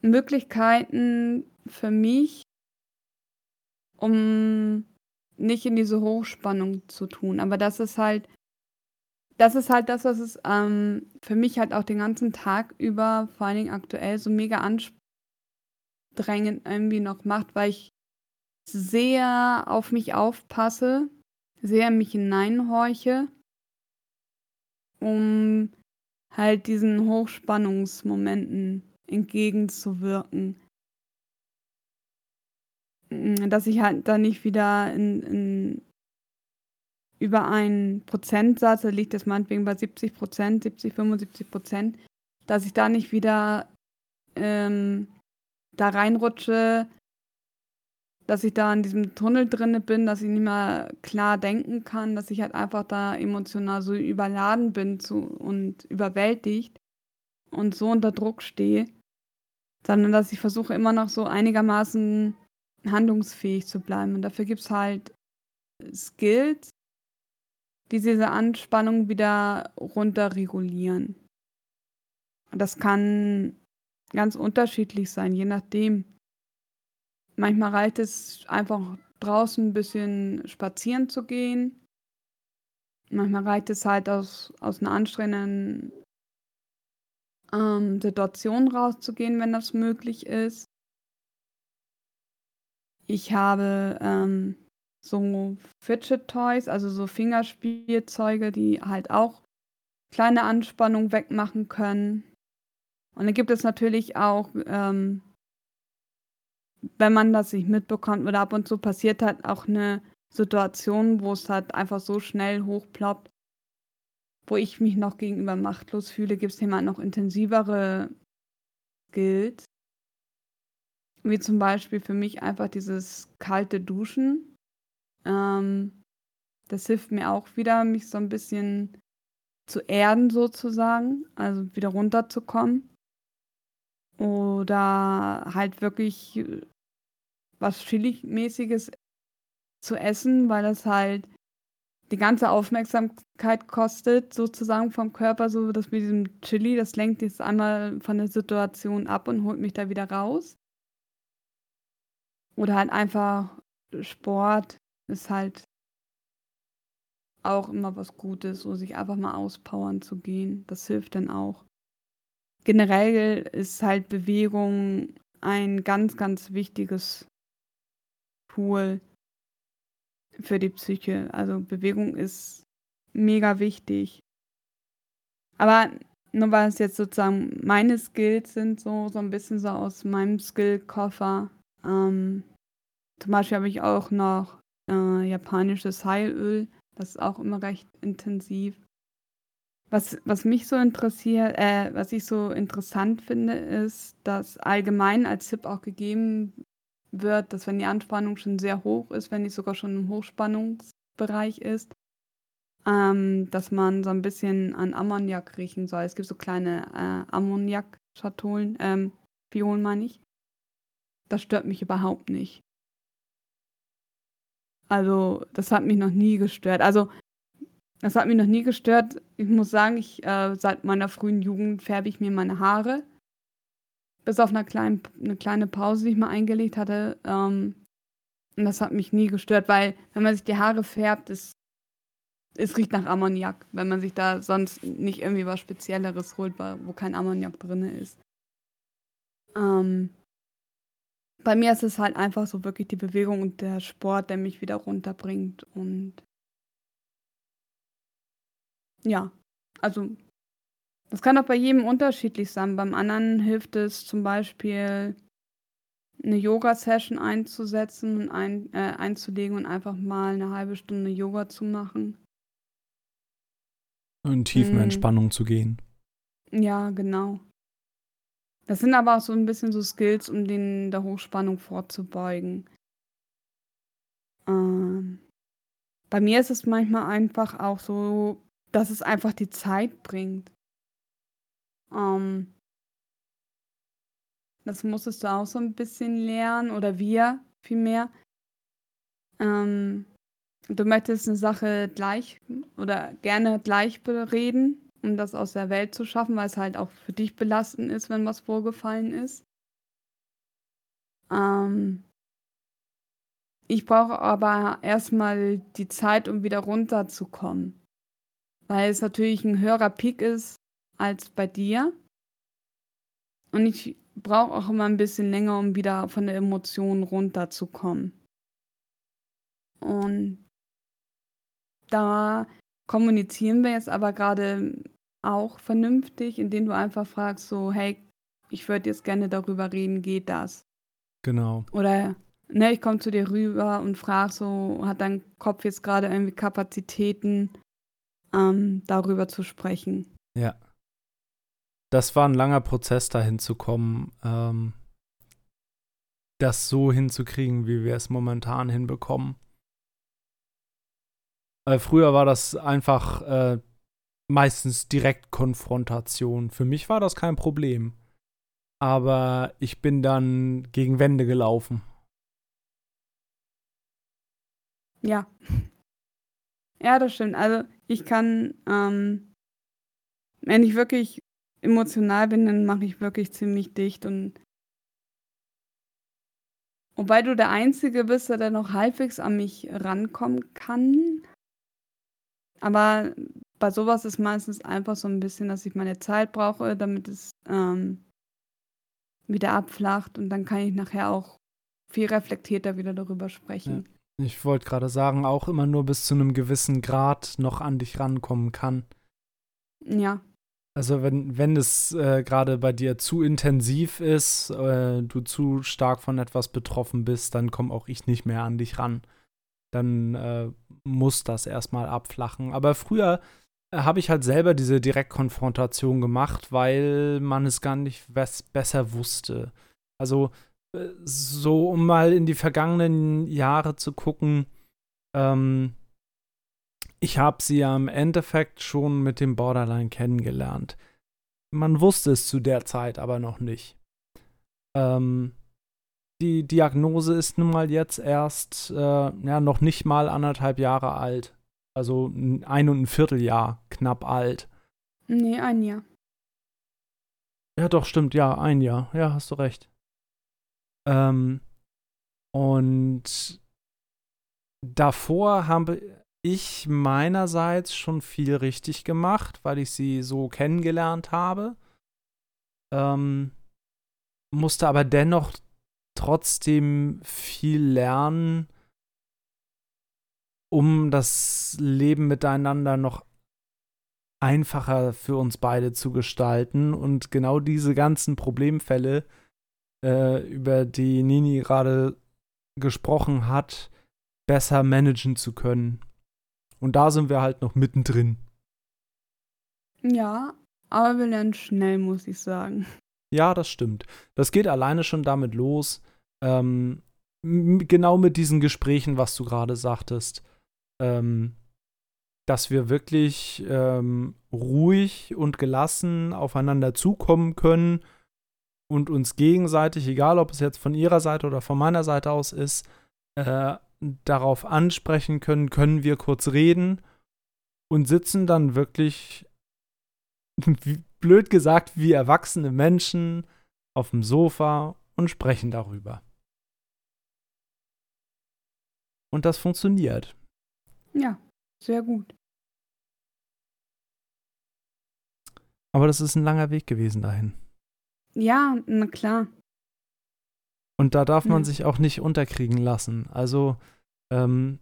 Möglichkeiten für mich, um nicht in diese Hochspannung zu tun. Aber das ist halt, das ist halt das, was es ähm, für mich halt auch den ganzen Tag über, vor allen Dingen aktuell, so mega anstrengend irgendwie noch macht, weil ich sehr auf mich aufpasse, sehr mich hineinhorche, um halt diesen Hochspannungsmomenten entgegenzuwirken. Mm, dass ich halt da nicht wieder in, in über einen Prozentsatz, da liegt das meinetwegen bei 70 Prozent, 70, 75 Prozent, dass ich da nicht wieder ähm, da reinrutsche, dass ich da in diesem Tunnel drinne bin, dass ich nicht mehr klar denken kann, dass ich halt einfach da emotional so überladen bin zu, und überwältigt und so unter Druck stehe, sondern dass ich versuche immer noch so einigermaßen handlungsfähig zu bleiben. Und dafür gibt es halt Skills, die diese Anspannung wieder runterregulieren. Und das kann ganz unterschiedlich sein, je nachdem. Manchmal reicht es einfach draußen ein bisschen spazieren zu gehen. Manchmal reicht es halt aus, aus einer anstrengenden ähm, Situation rauszugehen, wenn das möglich ist. Ich habe ähm, so Fidget Toys, also so Fingerspielzeuge, die halt auch kleine Anspannung wegmachen können. Und dann gibt es natürlich auch, ähm, wenn man das nicht mitbekommt oder ab und zu passiert hat, auch eine Situation, wo es halt einfach so schnell hochploppt, wo ich mich noch gegenüber machtlos fühle, gibt es jemand noch intensivere Skills, wie zum Beispiel für mich einfach dieses kalte Duschen. Ähm, das hilft mir auch wieder, mich so ein bisschen zu erden sozusagen, also wieder runterzukommen. Oder halt wirklich was Chili-mäßiges zu essen, weil das halt die ganze Aufmerksamkeit kostet, sozusagen vom Körper, so dass mit diesem Chili, das lenkt jetzt einmal von der Situation ab und holt mich da wieder raus. Oder halt einfach Sport ist halt auch immer was Gutes, so sich einfach mal auspowern zu gehen. Das hilft dann auch. Generell ist halt Bewegung ein ganz, ganz wichtiges Tool für die Psyche. Also Bewegung ist mega wichtig. Aber nur weil es jetzt sozusagen meine Skills sind, so, so ein bisschen so aus meinem Skillkoffer, ähm, zum Beispiel habe ich auch noch äh, japanisches Heilöl. Das ist auch immer recht intensiv. Was, was mich so interessiert, äh, was ich so interessant finde, ist, dass allgemein als Tipp auch gegeben wird, dass wenn die Anspannung schon sehr hoch ist, wenn die sogar schon im Hochspannungsbereich ist, ähm, dass man so ein bisschen an Ammoniak riechen soll. Es gibt so kleine äh, Ammoniak-Schatullen, ähm, Violen meine ich. Das stört mich überhaupt nicht. Also, das hat mich noch nie gestört. Also, das hat mich noch nie gestört. Ich muss sagen, ich, äh, seit meiner frühen Jugend färbe ich mir meine Haare. Bis auf eine kleine, eine kleine Pause, die ich mal eingelegt hatte. Ähm, und das hat mich nie gestört, weil wenn man sich die Haare färbt, ist es riecht nach Ammoniak, wenn man sich da sonst nicht irgendwie was Spezielleres holt, wo kein Ammoniak drin ist. Ähm, bei mir ist es halt einfach so wirklich die Bewegung und der Sport, der mich wieder runterbringt. Und ja, also das kann auch bei jedem unterschiedlich sein. Beim anderen hilft es zum Beispiel, eine Yoga-Session einzusetzen und ein, äh, einzulegen und einfach mal eine halbe Stunde Yoga zu machen. In tiefen hm. Entspannung zu gehen. Ja, genau. Das sind aber auch so ein bisschen so Skills, um den der Hochspannung vorzubeugen. Ähm, bei mir ist es manchmal einfach auch so, dass es einfach die Zeit bringt. Ähm, das musstest du auch so ein bisschen lernen oder wir vielmehr. Ähm, du möchtest eine Sache gleich oder gerne gleich bereden, um das aus der Welt zu schaffen, weil es halt auch für dich belastend ist, wenn was vorgefallen ist. Ähm, ich brauche aber erstmal die Zeit, um wieder runterzukommen. Weil es natürlich ein höherer Peak ist als bei dir. Und ich brauche auch immer ein bisschen länger, um wieder von der Emotion runterzukommen. Und da kommunizieren wir jetzt aber gerade auch vernünftig, indem du einfach fragst, so, hey, ich würde jetzt gerne darüber reden, geht das? Genau. Oder, ne, ich komme zu dir rüber und frage so, hat dein Kopf jetzt gerade irgendwie Kapazitäten, ähm, darüber zu sprechen? Ja das war ein langer Prozess, dahin zu kommen, ähm, das so hinzukriegen, wie wir es momentan hinbekommen. Weil früher war das einfach äh, meistens Direktkonfrontation. Für mich war das kein Problem. Aber ich bin dann gegen Wände gelaufen. Ja. Ja, das stimmt. Also ich kann, ähm, wenn ich wirklich emotional bin, dann mache ich wirklich ziemlich dicht und wobei du der Einzige bist, der noch halbwegs an mich rankommen kann. Aber bei sowas ist meistens einfach so ein bisschen, dass ich meine Zeit brauche, damit es ähm, wieder abflacht und dann kann ich nachher auch viel reflektierter wieder darüber sprechen. Ja. Ich wollte gerade sagen, auch immer nur bis zu einem gewissen Grad noch an dich rankommen kann. Ja. Also wenn, wenn es äh, gerade bei dir zu intensiv ist, äh, du zu stark von etwas betroffen bist, dann komme auch ich nicht mehr an dich ran. Dann äh, muss das erstmal abflachen. Aber früher äh, habe ich halt selber diese Direktkonfrontation gemacht, weil man es gar nicht besser wusste. Also äh, so, um mal in die vergangenen Jahre zu gucken, ähm, ich habe sie ja im Endeffekt schon mit dem Borderline kennengelernt. Man wusste es zu der Zeit aber noch nicht. Ähm, die Diagnose ist nun mal jetzt erst äh, ja, noch nicht mal anderthalb Jahre alt. Also ein und ein Vierteljahr knapp alt. Nee, ein Jahr. Ja, doch, stimmt, ja, ein Jahr. Ja, hast du recht. Ähm, und davor habe, ich meinerseits schon viel richtig gemacht, weil ich sie so kennengelernt habe. Ähm, musste aber dennoch trotzdem viel lernen, um das Leben miteinander noch einfacher für uns beide zu gestalten. Und genau diese ganzen Problemfälle, äh, über die Nini gerade gesprochen hat, besser managen zu können. Und da sind wir halt noch mittendrin. Ja, aber wir lernen schnell, muss ich sagen. Ja, das stimmt. Das geht alleine schon damit los. Ähm, genau mit diesen Gesprächen, was du gerade sagtest. Ähm, dass wir wirklich ähm, ruhig und gelassen aufeinander zukommen können und uns gegenseitig, egal ob es jetzt von ihrer Seite oder von meiner Seite aus ist, äh, darauf ansprechen können, können wir kurz reden und sitzen dann wirklich, blöd gesagt, wie erwachsene Menschen auf dem Sofa und sprechen darüber. Und das funktioniert. Ja, sehr gut. Aber das ist ein langer Weg gewesen dahin. Ja, na klar. Und da darf man Ja. sich auch nicht unterkriegen lassen. Also ähm,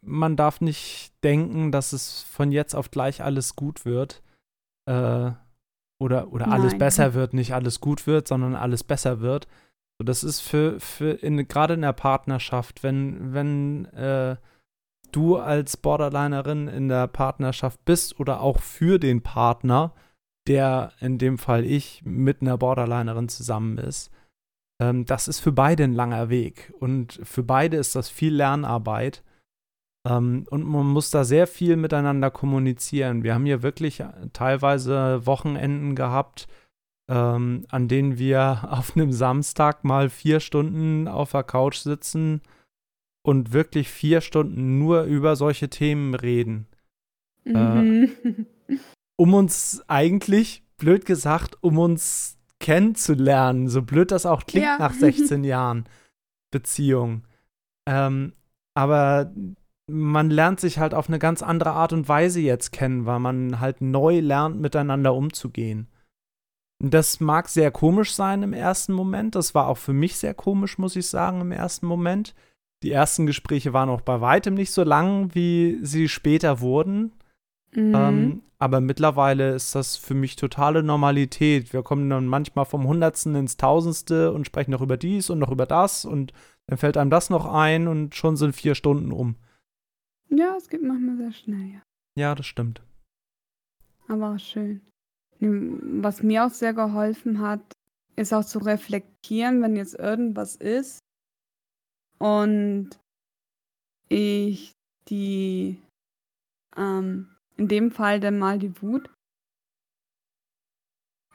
man darf nicht denken, dass es von jetzt auf gleich alles gut wird. Äh, oder oder alles Nein. besser wird, nicht alles gut wird, sondern alles besser wird. So, das ist für, für in, gerade in der Partnerschaft, wenn, wenn äh, du als Borderlinerin in der Partnerschaft bist oder auch für den Partner, der in dem Fall ich mit einer Borderlinerin zusammen ist, ähm, das ist für beide ein langer Weg. Und für beide ist das viel Lernarbeit. Ähm, und man muss da sehr viel miteinander kommunizieren. Wir haben hier wirklich teilweise Wochenenden gehabt, ähm, an denen wir auf einem Samstag mal vier Stunden auf der Couch sitzen und wirklich vier Stunden nur über solche Themen reden. Mhm. Um uns eigentlich, blöd gesagt, um uns kennenzulernen, so blöd das auch klingt Ja. nach 16 Jahren Beziehung. Ähm, aber man lernt sich halt auf eine ganz andere Art und Weise jetzt kennen, weil man halt neu lernt, miteinander umzugehen. Das mag sehr komisch sein im ersten Moment. Das war auch für mich sehr komisch, muss ich sagen, im ersten Moment. Die ersten Gespräche waren auch bei weitem nicht so lang, wie sie später wurden. Mhm. Ähm, aber mittlerweile ist das für mich totale Normalität. Wir kommen dann manchmal vom Hundertsten ins Tausendste und sprechen noch über dies und noch über das und dann fällt einem das noch ein und schon sind vier Stunden um. ja, es geht manchmal sehr schnell, ja. Ja, das stimmt. Aber auch schön. Ähm, Was mir auch sehr geholfen hat, ist auch zu reflektieren, wenn jetzt irgendwas ist und ich die, ähm, in dem Fall dann mal die Wut,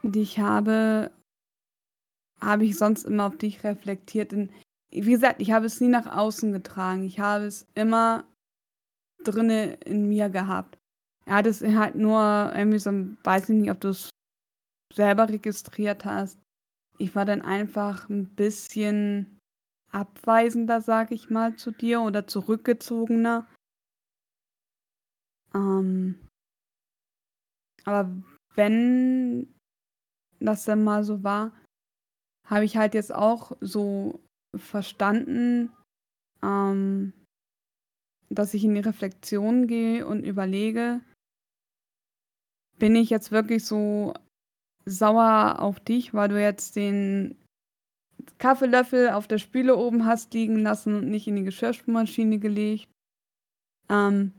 die ich habe, habe ich sonst immer auf dich reflektiert. Und wie gesagt, ich habe es nie nach außen getragen. Ich habe es immer drinne in mir gehabt. Er hat es halt nur irgendwie so, weiß ich nicht, ob du es selber registriert hast. Ich war dann einfach ein bisschen abweisender, sag ich mal, zu dir oder zurückgezogener. Ähm, aber wenn das dann mal so war, habe ich halt jetzt auch so verstanden, ähm, dass ich in die Reflexion gehe und überlege, bin ich jetzt wirklich so sauer auf dich, weil du jetzt den Kaffeelöffel auf der Spüle oben hast liegen lassen und nicht in die Geschirrspülmaschine gelegt? Ähm,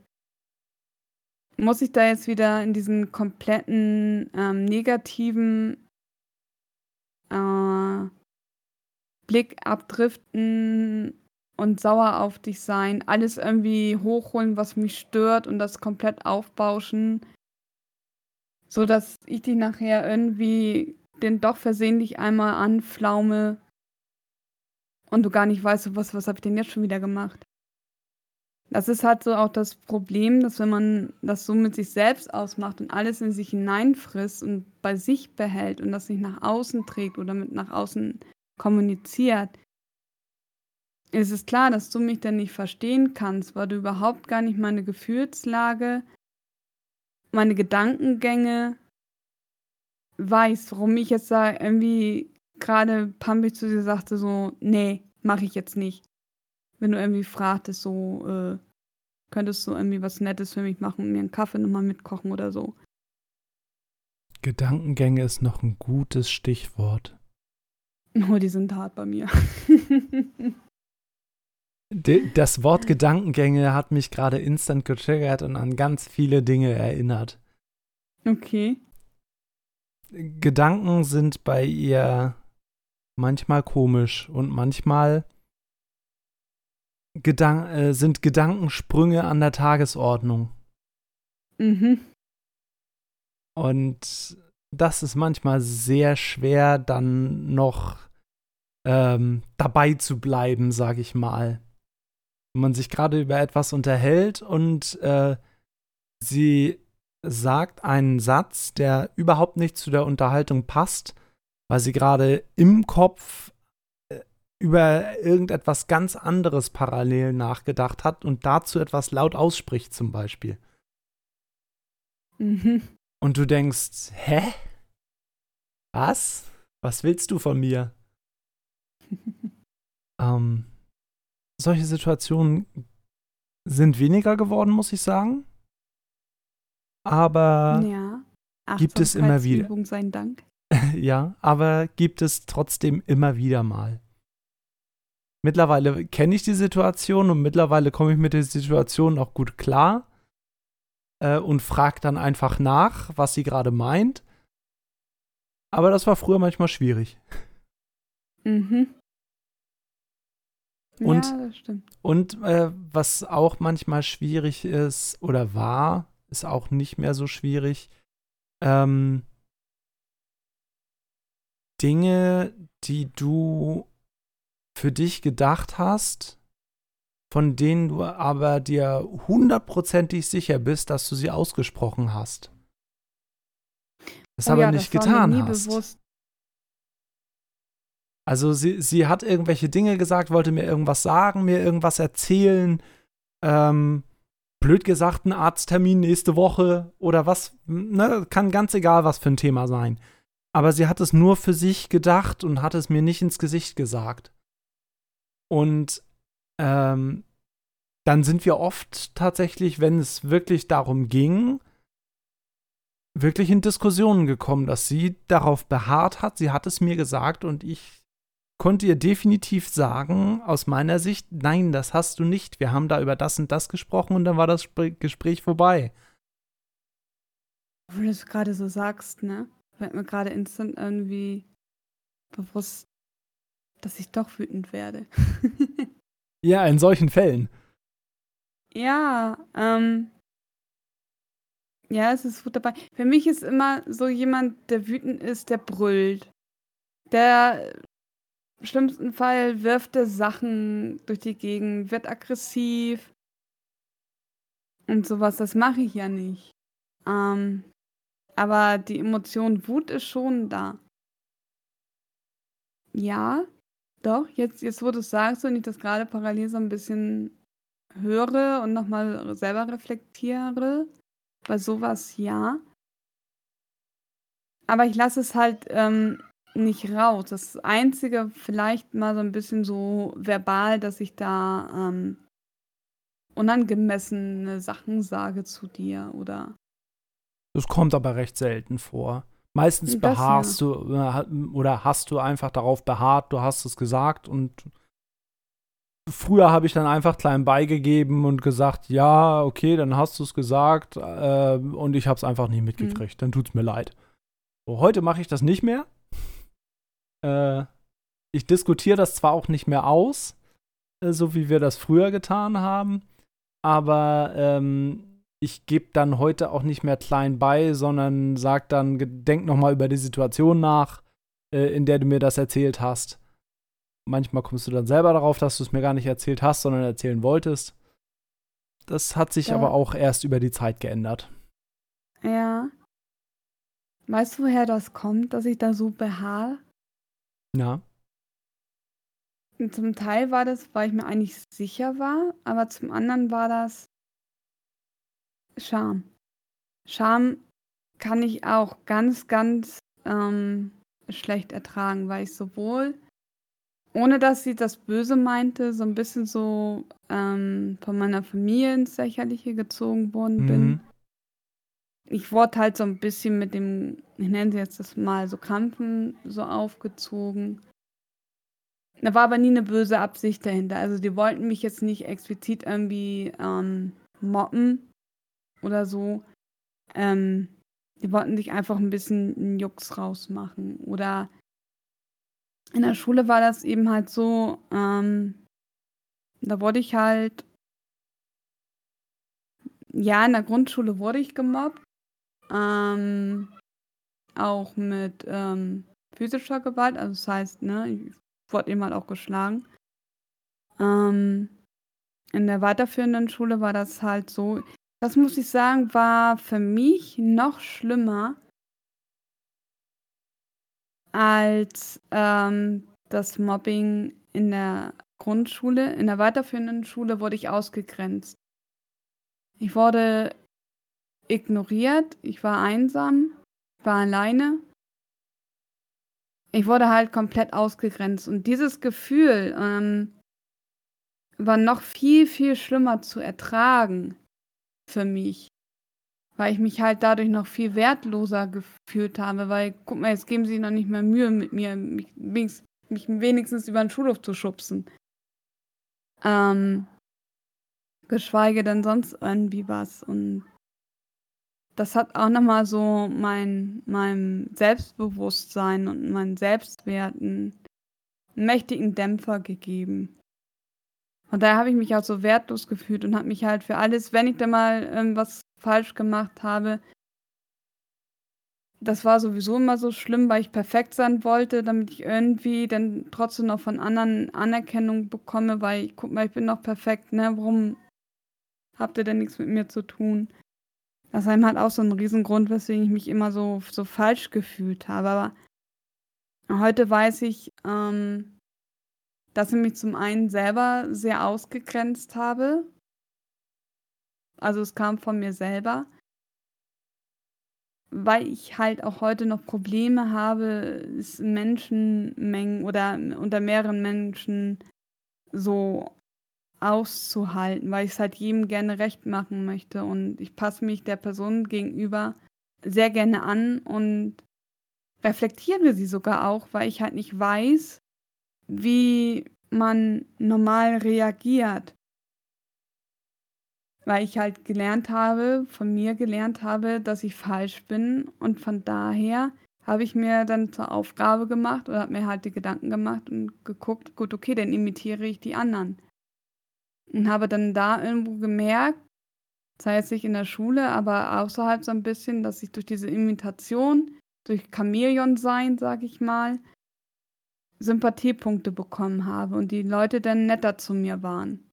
muss ich da jetzt wieder in diesen kompletten ähm, negativen äh, Blick abdriften und sauer auf dich sein, alles irgendwie hochholen, was mich stört und das komplett aufbauschen, so dass ich dich nachher irgendwie den doch versehentlich einmal anflaume und du gar nicht weißt, was, was habe ich denn jetzt schon wieder gemacht? Das ist halt so auch das Problem, dass wenn man das so mit sich selbst ausmacht und alles in sich hineinfrisst und bei sich behält und das nicht nach außen trägt oder mit nach außen kommuniziert, ist es klar, dass du mich dann nicht verstehen kannst, weil du überhaupt gar nicht meine Gefühlslage, meine Gedankengänge weißt, warum ich jetzt da irgendwie gerade pampig zu dir sagte, so, nee, mache ich jetzt nicht. Wenn du irgendwie fragtest, so, äh, könntest du irgendwie was Nettes für mich machen und mir einen Kaffee nochmal mitkochen oder so. Gedankengänge ist noch ein gutes Stichwort. Oh, die sind hart bei mir. Das Wort Gedankengänge hat mich gerade instant getriggert und an ganz viele Dinge erinnert. okay. Gedanken sind bei ihr manchmal komisch und manchmal Gedan äh, sind Gedankensprünge an der Tagesordnung. Mhm. Und das ist manchmal sehr schwer, dann noch ähm, dabei zu bleiben, sag ich mal. Wenn man sich gerade über etwas unterhält und äh, sie sagt einen Satz, der überhaupt nicht zu der Unterhaltung passt, weil sie gerade im Kopf über irgendetwas ganz anderes parallel nachgedacht hat und dazu etwas laut ausspricht zum Beispiel. Mhm. Und du denkst, hä? Was? Was willst du von mir? ähm, solche Situationen sind weniger geworden, muss ich sagen. Aber Ja. gibt es immer wieder. Dank. Ja, aber gibt es trotzdem immer wieder mal. Mittlerweile kenne ich die Situation und mittlerweile komme ich mit der Situation auch gut klar äh, und frage dann einfach nach, was sie gerade meint. Aber das war früher manchmal schwierig. Mhm. Und- ja, das stimmt. Und äh, was auch manchmal schwierig ist oder war, ist auch nicht mehr so schwierig. Ähm, Dinge, die du für dich gedacht hast, von denen du aber dir hundertprozentig sicher bist, dass du sie ausgesprochen hast. Das Oh aber ja, nicht das getan hast. bewusst. Also sie, sie hat irgendwelche Dinge gesagt, wollte mir irgendwas sagen, mir irgendwas erzählen. Ähm, blöd gesagt, ein Arzttermin nächste Woche oder was. Ne, kann ganz egal, was für ein Thema sein. Aber sie hat es nur für sich gedacht und hat es mir nicht ins Gesicht gesagt. Und ähm, dann sind wir oft tatsächlich, wenn es wirklich darum ging, wirklich in Diskussionen gekommen, dass sie darauf beharrt hat. Sie hat es mir gesagt und ich konnte ihr definitiv sagen, aus meiner Sicht, nein, das hast du nicht. Wir haben da über das und das gesprochen und dann war das Spr Gespräch vorbei. Wo du es gerade so sagst, ne? Wird mir gerade instant irgendwie bewusst, dass ich doch wütend werde. Ja, in solchen Fällen. ja, ähm. Ja, es ist gut dabei. Für mich ist immer so jemand, der wütend ist, der brüllt. Der im schlimmsten Fall wirft er Sachen durch die Gegend, wird aggressiv und sowas. Das mache ich ja nicht. Ähm, aber die Emotion Wut ist schon da. Ja, doch, jetzt, jetzt wo du es sagst und ich das gerade parallel so ein bisschen höre und nochmal selber reflektiere, bei sowas ja. Aber ich lasse es halt ähm, nicht raus. Das Einzige vielleicht mal so ein bisschen so verbal, dass ich da ähm, unangemessene Sachen sage zu dir oder Das kommt aber recht selten vor. Meistens Das beharrst du äh, oder hast du einfach darauf beharrt, du hast es gesagt und früher habe ich dann einfach klein beigegeben und gesagt, ja, okay, dann hast du es gesagt äh, und ich habe es einfach nicht mitgekriegt, dann tut's mir leid. So, heute mache ich das nicht mehr. Äh, ich diskutiere das zwar auch nicht mehr aus, äh, so wie wir das früher getan haben, aber ähm, ich gebe dann heute auch nicht mehr klein bei, sondern sag dann, denk noch mal über die Situation nach, äh, in der du mir das erzählt hast. Manchmal kommst du dann selber darauf, dass du es mir gar nicht erzählt hast, sondern erzählen wolltest. Das hat sich Ja. aber auch erst über die Zeit geändert. ja. Weißt du, woher das kommt, dass ich da so beharre? Ja. Und Zum Teil war das, weil ich mir eigentlich sicher war, aber zum anderen war das Scham. Scham kann ich auch ganz, ganz ähm, schlecht ertragen, weil ich sowohl, ohne dass sie das Böse meinte, so ein bisschen so ähm, von meiner Familie ins Lächerliche gezogen worden bin. Mhm. Ich wurde halt so ein bisschen mit dem, ich nenne sie jetzt das mal so Krampfen so aufgezogen. Da war aber nie eine böse Absicht dahinter. Also die wollten mich jetzt nicht explizit irgendwie ähm, mobben oder so. Ähm, die wollten sich einfach ein bisschen einen Jux rausmachen. Oder in der Schule war das eben halt so, ähm, da wurde ich halt, ja, in der Grundschule wurde ich gemobbt. Ähm, auch mit ähm, physischer Gewalt, also das heißt, ne, ich wurde eben halt auch geschlagen. Ähm, in der weiterführenden Schule war das halt so, das muss ich sagen, war für mich noch schlimmer als ähm, das Mobbing in der Grundschule. In der weiterführenden Schule wurde ich ausgegrenzt. Ich wurde ignoriert, ich war einsam, ich war alleine. ich wurde halt komplett ausgegrenzt. Und dieses Gefühl ähm, war noch viel, viel schlimmer zu ertragen für mich. Weil ich mich halt dadurch noch viel wertloser gefühlt habe, weil, guck mal, jetzt geben sie noch nicht mehr Mühe mit mir, mich, mich wenigstens über den Schulhof zu schubsen. Ähm, geschweige denn sonst irgendwie was. Und das hat auch nochmal so mein, meinem Selbstbewusstsein und meinen Selbstwert einen mächtigen Dämpfer gegeben. Und daher habe ich mich auch so wertlos gefühlt und habe mich halt für alles, wenn ich da mal ähm, was falsch gemacht habe, das war sowieso immer so schlimm, weil ich perfekt sein wollte, damit ich irgendwie dann trotzdem noch von anderen Anerkennung bekomme, weil ich guck mal, ich bin noch perfekt, ne? Warum habt ihr denn nichts mit mir zu tun? Das einem halt auch so ein Riesengrund, weswegen ich mich immer so, so falsch gefühlt habe. Aber heute weiß ich, ähm, dass ich mich zum einen selber sehr ausgegrenzt habe. Also es kam von mir selber. Weil ich halt auch heute noch Probleme habe, es Menschenmengen oder unter mehreren Menschen so auszuhalten, weil ich es halt jedem gerne recht machen möchte und ich passe mich der Person gegenüber sehr gerne an und reflektiere sie sogar auch, weil ich halt nicht weiß, wie man normal reagiert. Weil ich halt gelernt habe, von mir gelernt habe, dass ich falsch bin und von daher habe ich mir dann zur Aufgabe gemacht oder habe mir halt die Gedanken gemacht und geguckt, gut, okay, dann imitiere ich die anderen. Und habe dann da irgendwo gemerkt, sei es nicht in der Schule, aber außerhalb so ein bisschen, dass ich durch diese Imitation, durch Chamäleon sein, sag ich mal, Sympathiepunkte bekommen habe und die Leute dann netter zu mir waren.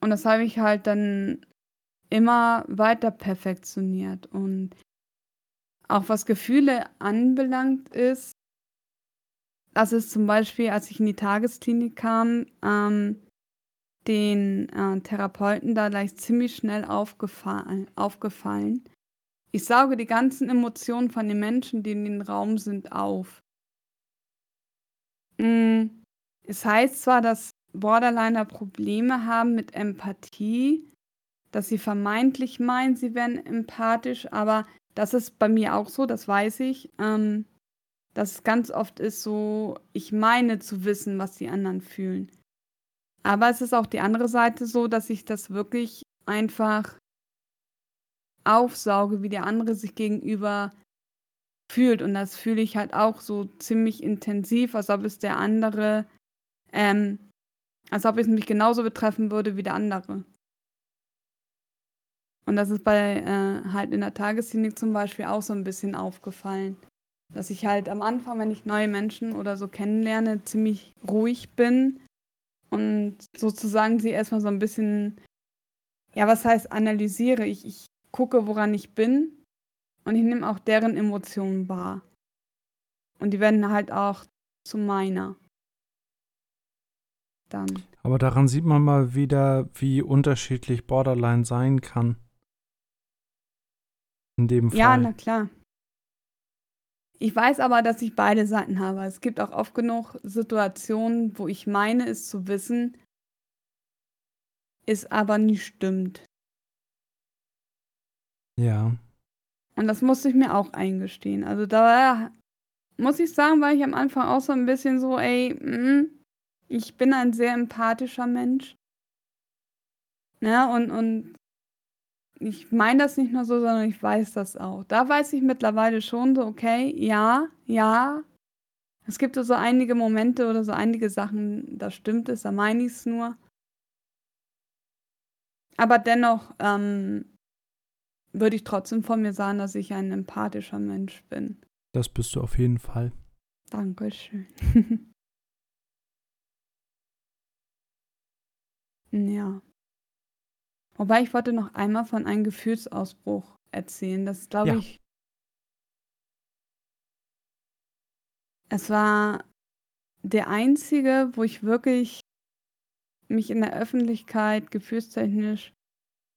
Und das habe ich halt dann immer weiter perfektioniert. Und auch was Gefühle anbelangt ist, dass es zum Beispiel, als ich in die Tagesklinik kam, ähm, den äh, Therapeuten da gleich ziemlich schnell aufgefallen, aufgefallen. Ich sauge die ganzen Emotionen von den Menschen, die in den Raum sind, auf. Mm, es heißt zwar, dass Borderliner Probleme haben mit Empathie, dass sie vermeintlich meinen, sie wären empathisch, aber das ist bei mir auch so, das weiß ich. Ähm, dass es ganz oft ist so, ich meine zu wissen, was die anderen fühlen. Aber es ist auch die andere Seite so, dass ich das wirklich einfach aufsauge, wie der andere sich gegenüber fühlt. Und das fühle ich halt auch so ziemlich intensiv, als ob es der andere, ähm, als ob es mich genauso betreffen würde wie der andere. Und das ist bei äh, halt in der Tagesklinik zum Beispiel auch so ein bisschen aufgefallen. Dass ich halt am Anfang, wenn ich neue Menschen oder so kennenlerne, ziemlich ruhig bin und sozusagen sie erstmal so ein bisschen, ja, was heißt analysiere? Ich, ich gucke, woran ich bin und ich nehme auch deren Emotionen wahr. Und die werden halt auch zu meiner. Dann. Aber daran sieht man mal wieder, wie unterschiedlich Borderline sein kann. In dem Fall. Ja, na klar. Ich weiß aber, dass ich beide Seiten habe. Es gibt auch oft genug Situationen, wo ich meine, es zu wissen, es aber nicht stimmt. Ja. Und das musste ich mir auch eingestehen. Also da muss ich sagen, war ich am Anfang auch so ein bisschen so, ey, mh, mm, ich bin ein sehr empathischer Mensch. Ne, und, und ich meine das nicht nur so, sondern ich weiß das auch. Da weiß ich mittlerweile schon so, okay, ja, ja. Es gibt so einige Momente oder so einige Sachen, da stimmt es, da meine ich es nur. Aber dennoch ähm, würde ich trotzdem von mir sagen, dass ich ein empathischer Mensch bin. Das bist du auf jeden Fall. Dankeschön. ja. Wobei ich wollte noch einmal von einem Gefühlsausbruch erzählen. Das glaube ja. ich. Es war der einzige, wo ich wirklich mich in der Öffentlichkeit gefühlstechnisch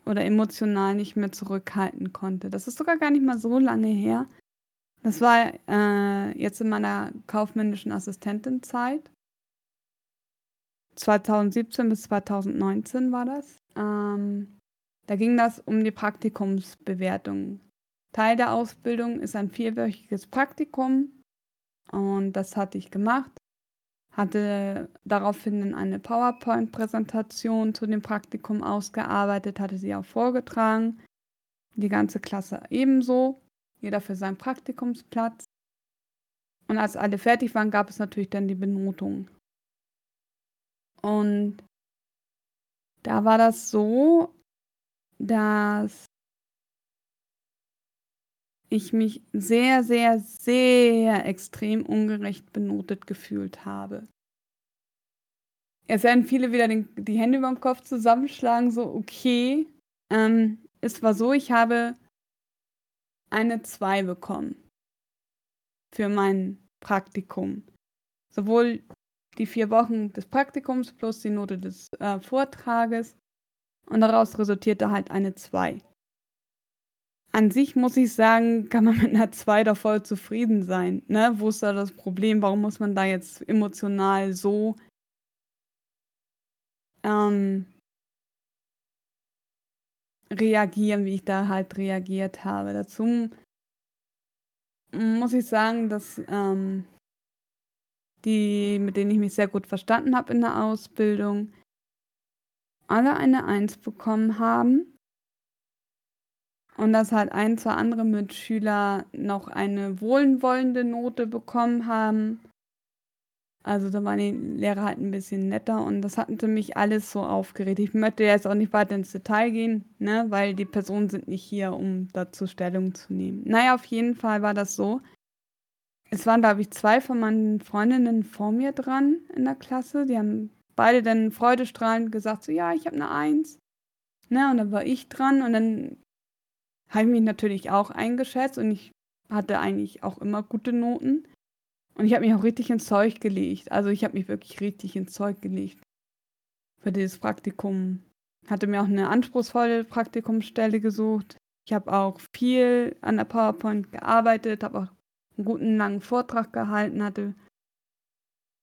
oder emotional nicht mehr zurückhalten konnte. Das ist sogar gar nicht mal so lange her. Das war äh, jetzt in meiner kaufmännischen Assistentenzeit. 2017 bis 2019 war das. Ähm, da ging das um die Praktikumsbewertung. Teil der Ausbildung ist ein vierwöchiges Praktikum und das hatte ich gemacht. Hatte daraufhin eine PowerPoint-Präsentation zu dem Praktikum ausgearbeitet, hatte sie auch vorgetragen. Die ganze Klasse ebenso, jeder für seinen Praktikumsplatz. Und als alle fertig waren, gab es natürlich dann die Benotung. Und da war das so, dass ich mich sehr, sehr, sehr extrem ungerecht benotet gefühlt habe. Es werden viele wieder den, die Hände über den Kopf zusammenschlagen, so okay. Ähm, es war so, ich habe eine 2 bekommen für mein Praktikum. Sowohl die vier Wochen des Praktikums plus die Note des äh, Vortrages und daraus resultierte halt eine 2. An sich muss ich sagen, kann man mit einer 2 da voll zufrieden sein. Ne? Wo ist da das Problem? Warum muss man da jetzt emotional so ähm, reagieren, wie ich da halt reagiert habe? Dazu muss ich sagen, dass ähm, die, mit denen ich mich sehr gut verstanden habe in der Ausbildung, alle eine Eins bekommen haben. Und dass halt ein, zwei andere Mitschüler noch eine wohlwollende Note bekommen haben. Also da waren die Lehrer halt ein bisschen netter und das hatten mich alles so aufgeregt. Ich möchte jetzt auch nicht weiter ins Detail gehen, ne, weil die Personen sind nicht hier, um dazu Stellung zu nehmen. Naja, auf jeden Fall war das so. Es waren, glaube ich, zwei von meinen Freundinnen vor mir dran in der Klasse. Die haben beide dann freudestrahlend gesagt, so ja, ich habe eine Eins. Ne, und dann war ich dran und dann habe ich mich natürlich auch eingeschätzt und ich hatte eigentlich auch immer gute Noten. Und ich habe mich auch richtig ins Zeug gelegt. Also ich habe mich wirklich richtig ins Zeug gelegt für dieses Praktikum. Hatte mir auch eine anspruchsvolle Praktikumsstelle gesucht. Ich habe auch viel an der PowerPoint gearbeitet, habe auch einen guten langen Vortrag gehalten, hatte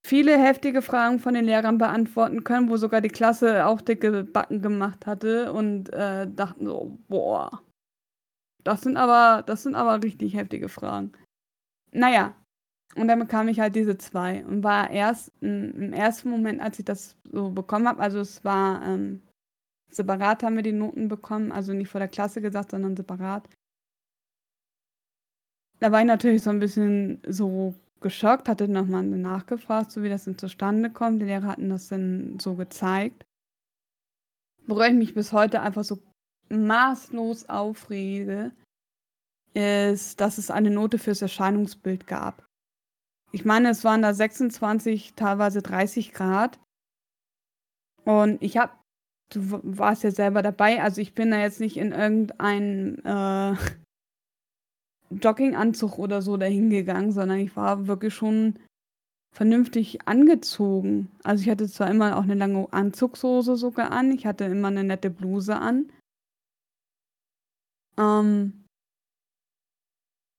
viele heftige Fragen von den Lehrern beantworten können, wo sogar die Klasse auch dicke Backen gemacht hatte und äh, dachten so, boah, das sind aber, das sind aber richtig heftige Fragen. Naja, und dann bekam ich halt diese zwei und war erst im ersten Moment, als ich das so bekommen habe, also es war ähm, separat haben wir die Noten bekommen, also nicht vor der Klasse gesagt, sondern separat. Da war ich natürlich so ein bisschen so geschockt, hatte nochmal nachgefragt, so wie das denn zustande kommt. Die Lehrer hatten das dann so gezeigt. Worüber ich mich bis heute einfach so maßlos aufrege, ist, dass es eine Note fürs Erscheinungsbild gab. Ich meine, es waren da 26, teilweise 30 Grad. Und ich habe, du warst ja selber dabei, also ich bin da jetzt nicht in irgendein äh, Jogginganzug oder so dahin gegangen, sondern ich war wirklich schon vernünftig angezogen. Also ich hatte zwar immer auch eine lange Anzugshose sogar an, ich hatte immer eine nette Bluse an. Ähm,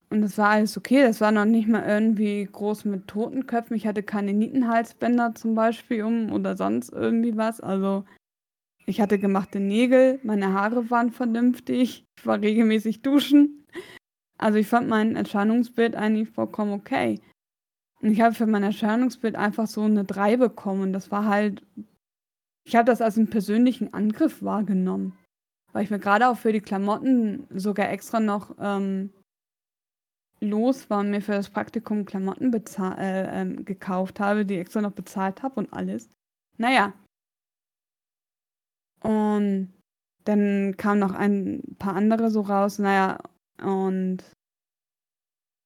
und das war alles okay. Das war noch nicht mal irgendwie groß mit Totenköpfen. Ich hatte keine Nietenhalsbänder zum Beispiel um oder sonst irgendwie was. Also ich hatte gemachte Nägel, meine Haare waren vernünftig, ich war regelmäßig duschen. Also ich fand mein Erscheinungsbild eigentlich vollkommen okay. Und ich habe für mein Erscheinungsbild einfach so eine 3 bekommen. Das war halt, ich habe das als einen persönlichen Angriff wahrgenommen. Weil ich mir gerade auch für die Klamotten sogar extra noch ähm, los war und mir für das Praktikum Klamotten äh, äh, gekauft habe, die extra noch bezahlt habe und alles. Naja. Und dann kamen noch ein paar andere so raus. Naja, und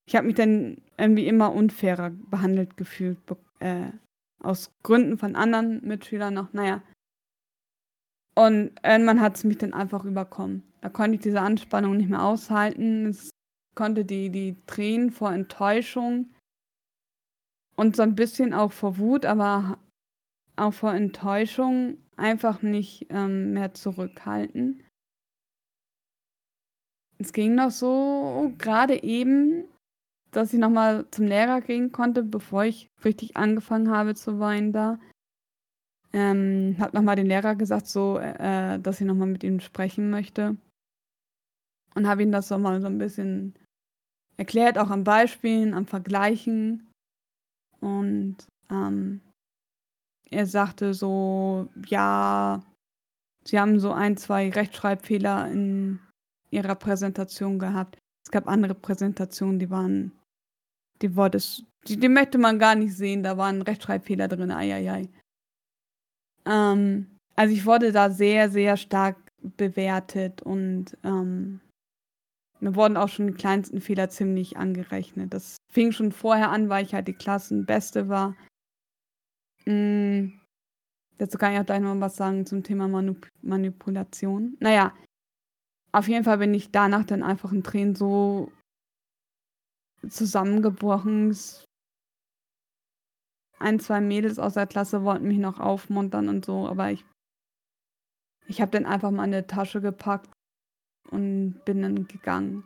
ich habe mich dann irgendwie immer unfairer behandelt gefühlt, äh, aus Gründen von anderen Mitschülern noch, naja. Und irgendwann hat es mich dann einfach überkommen. Da konnte ich diese Anspannung nicht mehr aushalten. Es konnte die, die Tränen vor Enttäuschung und so ein bisschen auch vor Wut, aber auch vor Enttäuschung einfach nicht ähm, mehr zurückhalten es ging noch so gerade eben, dass ich nochmal zum Lehrer gehen konnte, bevor ich richtig angefangen habe zu weinen da. Ähm, hab nochmal den Lehrer gesagt, so, äh, dass ich nochmal mit ihm sprechen möchte. Und habe ihm das nochmal so ein bisschen erklärt, auch an Beispielen, am Vergleichen. Und ähm, er sagte so, ja, sie haben so ein, zwei Rechtschreibfehler in ihrer Präsentation gehabt. Es gab andere Präsentationen, die waren, die Worte, die, die möchte man gar nicht sehen, da waren Rechtschreibfehler drin, eieiei. Ähm, also ich wurde da sehr, sehr stark bewertet und ähm, mir wurden auch schon die kleinsten Fehler ziemlich angerechnet. Das fing schon vorher an, weil ich halt die Klassenbeste war. Hm, dazu kann ich auch gleich noch was sagen zum Thema Manip Manipulation. Naja, auf jeden Fall bin ich danach dann einfach in Tränen so zusammengebrochen. Ein, zwei Mädels aus der Klasse wollten mich noch aufmuntern und so, aber ich, ich habe dann einfach mal eine Tasche gepackt und bin dann gegangen.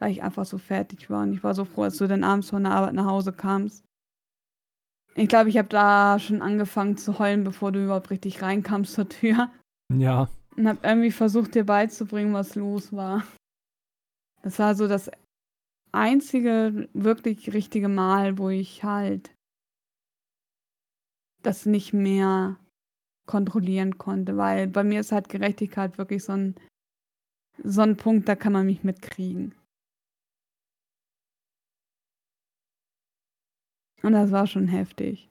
Weil ich einfach so fertig war und ich war so froh, als du dann abends von der Arbeit nach Hause kamst. Ich glaube, ich habe da schon angefangen zu heulen, bevor du überhaupt richtig reinkamst zur Tür. Ja. Und habe irgendwie versucht, dir beizubringen, was los war. Das war so das einzige wirklich richtige Mal, wo ich halt das nicht mehr kontrollieren konnte, weil bei mir ist halt Gerechtigkeit wirklich so ein, so ein Punkt, da kann man mich mitkriegen. Und das war schon heftig.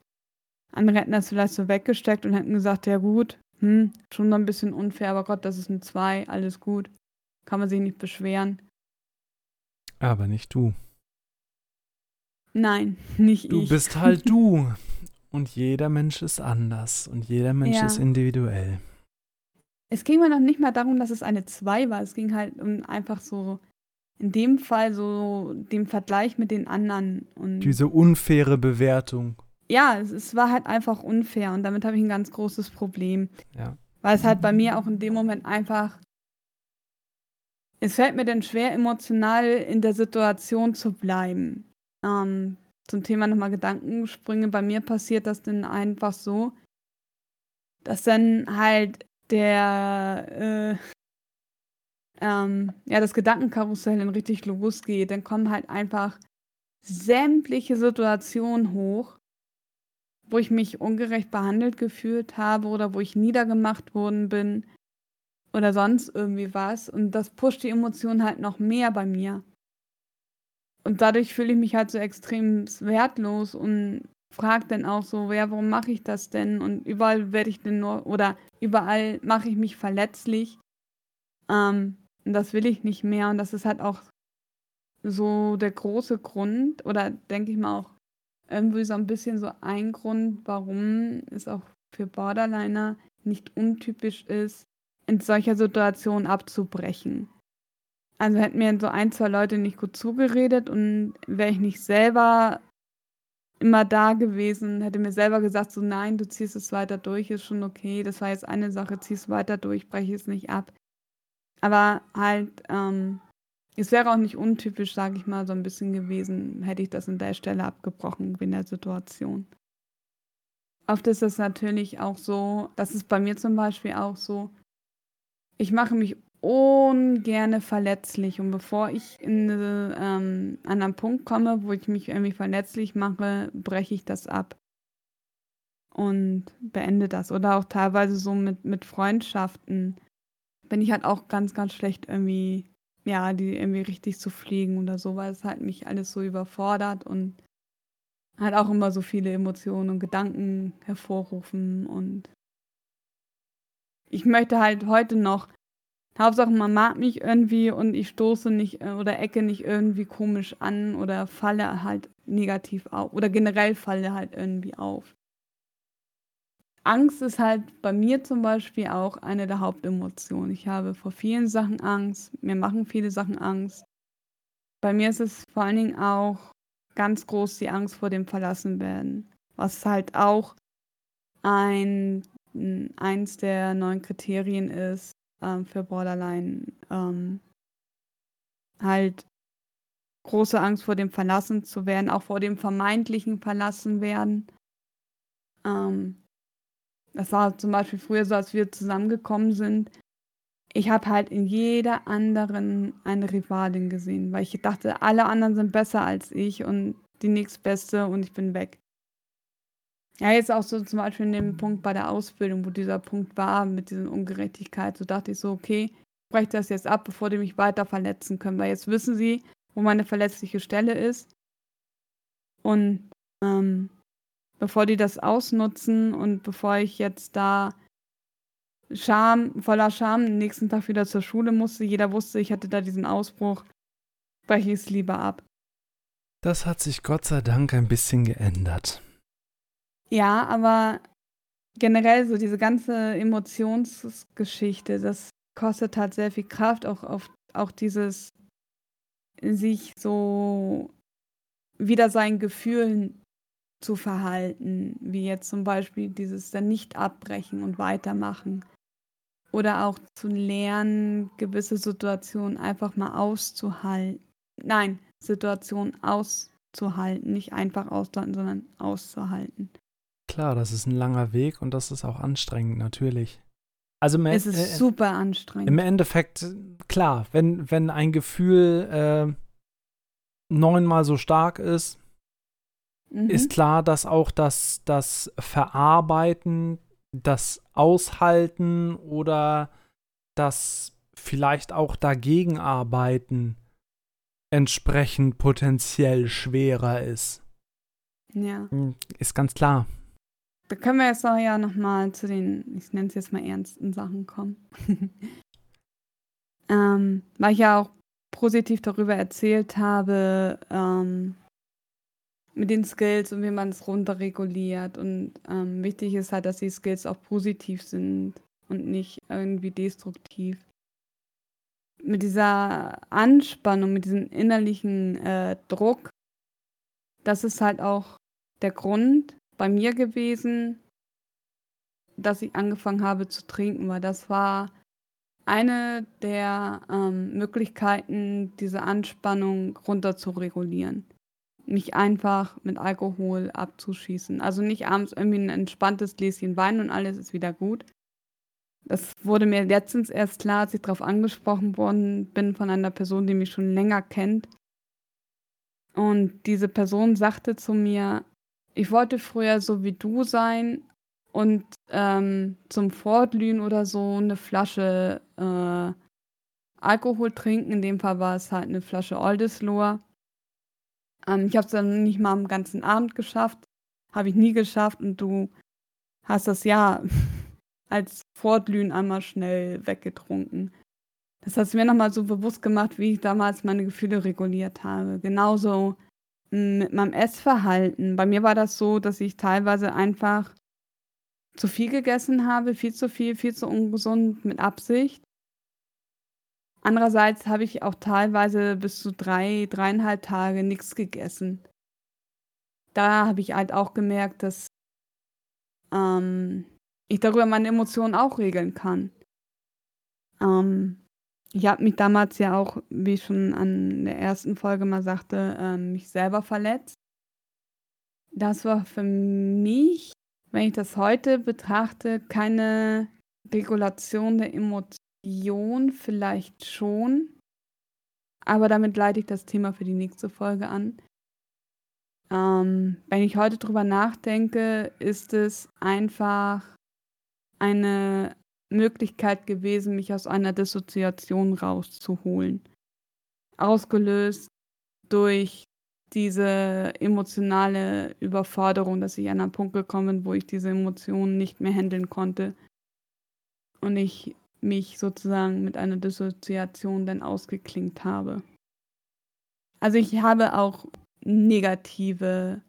Andere hätten das vielleicht so weggesteckt und hätten gesagt, ja gut, hm, schon noch ein bisschen unfair, aber Gott, das ist ein 2, alles gut. Kann man sich nicht beschweren. Aber nicht du. Nein, nicht du ich. Du bist halt du. Und jeder Mensch ist anders und jeder Mensch ja. ist individuell. Es ging mir noch nicht mal darum, dass es eine 2 war. Es ging halt um einfach so, in dem Fall so den Vergleich mit den anderen. Und Diese unfaire Bewertung. Ja, es, es war halt einfach unfair und damit habe ich ein ganz großes Problem. Ja. Weil es halt bei mir auch in dem Moment einfach. Es fällt mir dann schwer, emotional in der Situation zu bleiben. Ähm, zum Thema nochmal Gedankensprünge. Bei mir passiert das dann einfach so, dass dann halt der, äh, ähm, ja, das Gedankenkarussell dann richtig losgeht. Dann kommen halt einfach sämtliche Situationen hoch, wo ich mich ungerecht behandelt gefühlt habe oder wo ich niedergemacht worden bin oder sonst irgendwie was. Und das pusht die Emotionen halt noch mehr bei mir. Und dadurch fühle ich mich halt so extrem wertlos und frage dann auch so, ja, warum mache ich das denn? Und überall werde ich denn nur, oder überall mache ich mich verletzlich. Ähm, und das will ich nicht mehr. Und das ist halt auch so der große Grund, oder denke ich mal auch irgendwie so ein bisschen so ein Grund, warum es auch für Borderliner nicht untypisch ist, in solcher Situation abzubrechen. Also hätten mir so ein, zwei Leute nicht gut zugeredet und wäre ich nicht selber immer da gewesen, hätte mir selber gesagt, so nein, du ziehst es weiter durch, ist schon okay, das war jetzt eine Sache, ziehst weiter durch, breche es nicht ab. Aber halt, ähm, es wäre auch nicht untypisch, sage ich mal, so ein bisschen gewesen, hätte ich das an der Stelle abgebrochen in der Situation. Oft ist es natürlich auch so, das ist bei mir zum Beispiel auch so, ich mache mich ungerne verletzlich. Und bevor ich in, ähm, an einen Punkt komme, wo ich mich irgendwie verletzlich mache, breche ich das ab und beende das. Oder auch teilweise so mit, mit Freundschaften bin ich halt auch ganz, ganz schlecht irgendwie, ja, die irgendwie richtig zu fliegen oder so, weil es halt mich alles so überfordert und halt auch immer so viele Emotionen und Gedanken hervorrufen und ich möchte halt heute noch Hauptsache, man mag mich irgendwie und ich stoße nicht äh, oder ecke nicht irgendwie komisch an oder falle halt negativ auf oder generell falle halt irgendwie auf. Angst ist halt bei mir zum Beispiel auch eine der Hauptemotionen. Ich habe vor vielen Sachen Angst, mir machen viele Sachen Angst. Bei mir ist es vor allen Dingen auch ganz groß die Angst vor dem Verlassenwerden, was halt auch ein, eins der neuen Kriterien ist, ähm, für Borderline ähm, halt große Angst vor dem Verlassen zu werden, auch vor dem vermeintlichen Verlassen werden. Ähm, das war zum Beispiel früher so, als wir zusammengekommen sind. Ich habe halt in jeder anderen eine Rivalin gesehen, weil ich dachte, alle anderen sind besser als ich und die nächstbeste und ich bin weg. Ja, jetzt auch so zum Beispiel in dem Punkt bei der Ausbildung, wo dieser Punkt war mit dieser Ungerechtigkeit, so dachte ich so, okay, breche das jetzt ab, bevor die mich weiter verletzen können, weil jetzt wissen sie, wo meine verletzliche Stelle ist. Und ähm, bevor die das ausnutzen und bevor ich jetzt da Scham, voller Scham den nächsten Tag wieder zur Schule musste, jeder wusste, ich hatte da diesen Ausbruch, breche ich es lieber ab. Das hat sich Gott sei Dank ein bisschen geändert. Ja, aber generell so diese ganze Emotionsgeschichte, das kostet halt sehr viel Kraft, auch, auf, auch dieses sich so wieder seinen Gefühlen zu verhalten, wie jetzt zum Beispiel dieses dann nicht abbrechen und weitermachen. Oder auch zu lernen, gewisse Situationen einfach mal auszuhalten. Nein, Situationen auszuhalten, nicht einfach auszuhalten, sondern auszuhalten. Klar, das ist ein langer Weg und das ist auch anstrengend, natürlich. Also es ist äh, super anstrengend. Im Endeffekt, klar, wenn, wenn ein Gefühl äh, neunmal so stark ist, mhm. ist klar, dass auch das, das Verarbeiten, das Aushalten oder das vielleicht auch dagegenarbeiten entsprechend potenziell schwerer ist. Ja. Hm, ist ganz klar. Da können wir jetzt auch ja nochmal zu den, ich nenne es jetzt mal ernsten Sachen kommen. ähm, weil ich ja auch positiv darüber erzählt habe, ähm, mit den Skills und wie man es runterreguliert. Und ähm, wichtig ist halt, dass die Skills auch positiv sind und nicht irgendwie destruktiv. Mit dieser Anspannung, mit diesem innerlichen äh, Druck, das ist halt auch der Grund, bei mir gewesen, dass ich angefangen habe zu trinken, weil das war eine der ähm, Möglichkeiten, diese Anspannung runter zu regulieren. Nicht einfach mit Alkohol abzuschießen. Also nicht abends irgendwie ein entspanntes Gläschen Wein und alles ist wieder gut. Das wurde mir letztens erst klar, als ich darauf angesprochen worden bin von einer Person, die mich schon länger kennt. Und diese Person sagte zu mir, ich wollte früher so wie du sein und ähm, zum Fortlühen oder so eine Flasche äh, Alkohol trinken. In dem Fall war es halt eine Flasche Oldesloe. Ähm, ich habe es dann nicht mal am ganzen Abend geschafft. Habe ich nie geschafft und du hast das ja als Fortlühen einmal schnell weggetrunken. Das hat mir nochmal so bewusst gemacht, wie ich damals meine Gefühle reguliert habe. Genauso mit meinem Essverhalten. Bei mir war das so, dass ich teilweise einfach zu viel gegessen habe, viel zu viel, viel zu ungesund mit Absicht. Andererseits habe ich auch teilweise bis zu drei, dreieinhalb Tage nichts gegessen. Da habe ich halt auch gemerkt, dass ähm, ich darüber meine Emotionen auch regeln kann. Ähm, ich habe mich damals ja auch, wie ich schon an der ersten Folge mal sagte, ähm, mich selber verletzt. Das war für mich, wenn ich das heute betrachte, keine Regulation der Emotion, vielleicht schon. Aber damit leite ich das Thema für die nächste Folge an. Ähm, wenn ich heute drüber nachdenke, ist es einfach eine Möglichkeit gewesen, mich aus einer Dissoziation rauszuholen. Ausgelöst durch diese emotionale Überforderung, dass ich an einen Punkt gekommen bin, wo ich diese Emotionen nicht mehr handeln konnte. Und ich mich sozusagen mit einer Dissoziation dann ausgeklingt habe. Also ich habe auch negative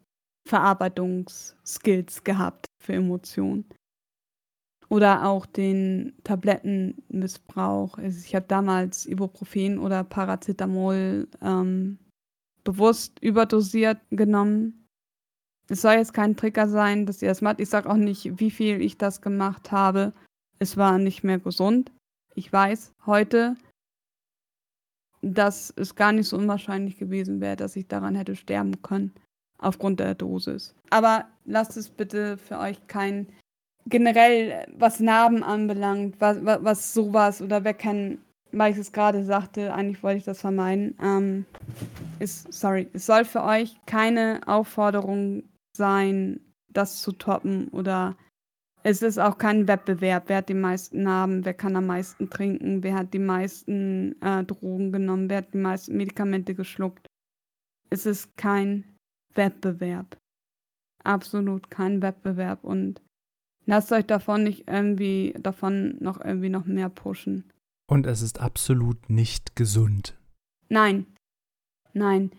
Verarbeitungsskills gehabt für Emotionen. Oder auch den Tablettenmissbrauch. Also ich habe damals Ibuprofen oder Paracetamol ähm, bewusst überdosiert genommen. Es soll jetzt kein Trigger sein, dass ihr das macht. Ich sage auch nicht, wie viel ich das gemacht habe. Es war nicht mehr gesund. Ich weiß heute, dass es gar nicht so unwahrscheinlich gewesen wäre, dass ich daran hätte sterben können aufgrund der Dosis. Aber lasst es bitte für euch kein generell, was Narben anbelangt, was, was, was sowas oder wer kein, weil ich es gerade sagte, eigentlich wollte ich das vermeiden, ähm, ist, sorry, es soll für euch keine Aufforderung sein, das zu toppen oder es ist auch kein Wettbewerb. Wer hat die meisten Narben? Wer kann am meisten trinken? Wer hat die meisten äh, Drogen genommen? Wer hat die meisten Medikamente geschluckt? Es ist kein Wettbewerb. Absolut kein Wettbewerb. Und lasst euch davon nicht irgendwie, davon noch irgendwie noch mehr pushen. Und es ist absolut nicht gesund. Nein. Nein.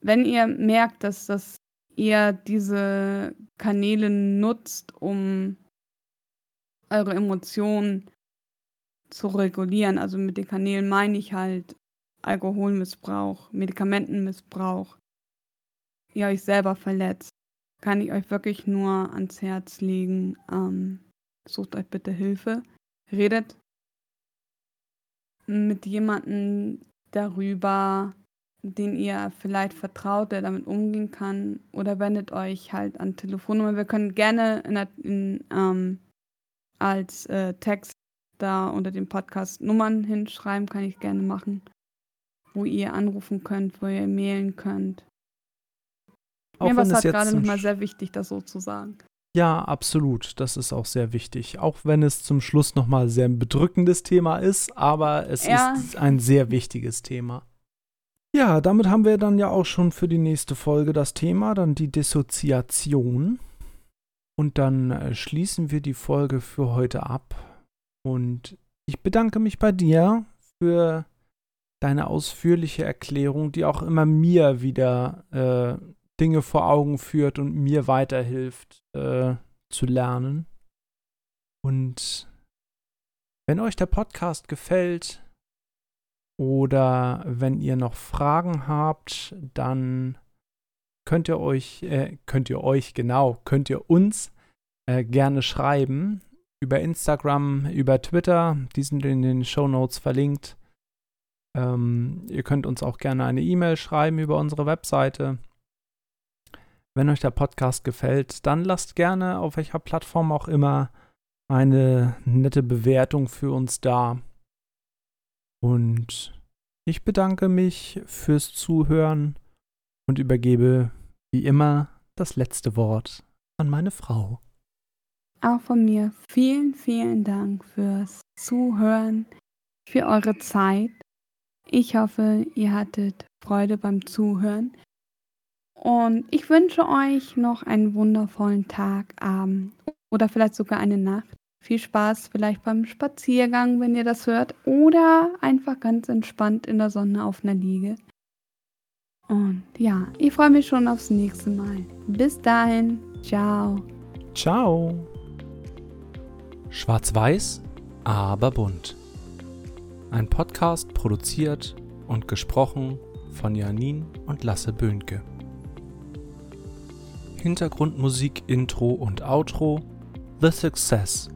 Wenn ihr merkt, dass das ihr diese Kanäle nutzt, um eure Emotionen zu regulieren. Also mit den Kanälen meine ich halt Alkoholmissbrauch, Medikamentenmissbrauch, ihr euch selber verletzt, kann ich euch wirklich nur ans Herz legen. Ähm, sucht euch bitte Hilfe. Redet mit jemandem darüber, den ihr vielleicht vertraut, der damit umgehen kann, oder wendet euch halt an Telefonnummer. Wir können gerne in, in, ähm, als äh, Text da unter dem Podcast Nummern hinschreiben, kann ich gerne machen, wo ihr anrufen könnt, wo ihr mailen könnt. Auch Mir war es halt gerade nochmal sehr wichtig, das so zu sagen. Ja, absolut. Das ist auch sehr wichtig. Auch wenn es zum Schluss nochmal sehr ein bedrückendes Thema ist, aber es ja. ist ein sehr wichtiges Thema. Ja, damit haben wir dann ja auch schon für die nächste Folge das Thema, dann die Dissoziation. Und dann äh, schließen wir die Folge für heute ab. Und ich bedanke mich bei dir für deine ausführliche Erklärung, die auch immer mir wieder äh, Dinge vor Augen führt und mir weiterhilft äh, zu lernen. Und wenn euch der Podcast gefällt, oder wenn ihr noch Fragen habt, dann könnt ihr euch, äh, könnt ihr euch, genau, könnt ihr uns äh, gerne schreiben. Über Instagram, über Twitter, die sind in den Show Notes verlinkt. Ähm, ihr könnt uns auch gerne eine E-Mail schreiben über unsere Webseite. Wenn euch der Podcast gefällt, dann lasst gerne auf welcher Plattform auch immer eine nette Bewertung für uns da. Und ich bedanke mich fürs Zuhören und übergebe wie immer das letzte Wort an meine Frau. Auch von mir vielen, vielen Dank fürs Zuhören, für eure Zeit. Ich hoffe, ihr hattet Freude beim Zuhören. Und ich wünsche euch noch einen wundervollen Tag, Abend oder vielleicht sogar eine Nacht. Viel Spaß vielleicht beim Spaziergang, wenn ihr das hört, oder einfach ganz entspannt in der Sonne auf einer Liege. Und ja, ich freue mich schon aufs nächste Mal. Bis dahin, ciao. Ciao. Schwarz-Weiß, aber bunt. Ein Podcast produziert und gesprochen von Janine und Lasse Böhnke. Hintergrundmusik, Intro und Outro The Success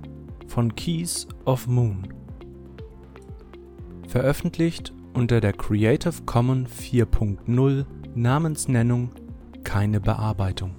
von Keys of Moon. Veröffentlicht unter der Creative Commons 4.0 Namensnennung keine Bearbeitung.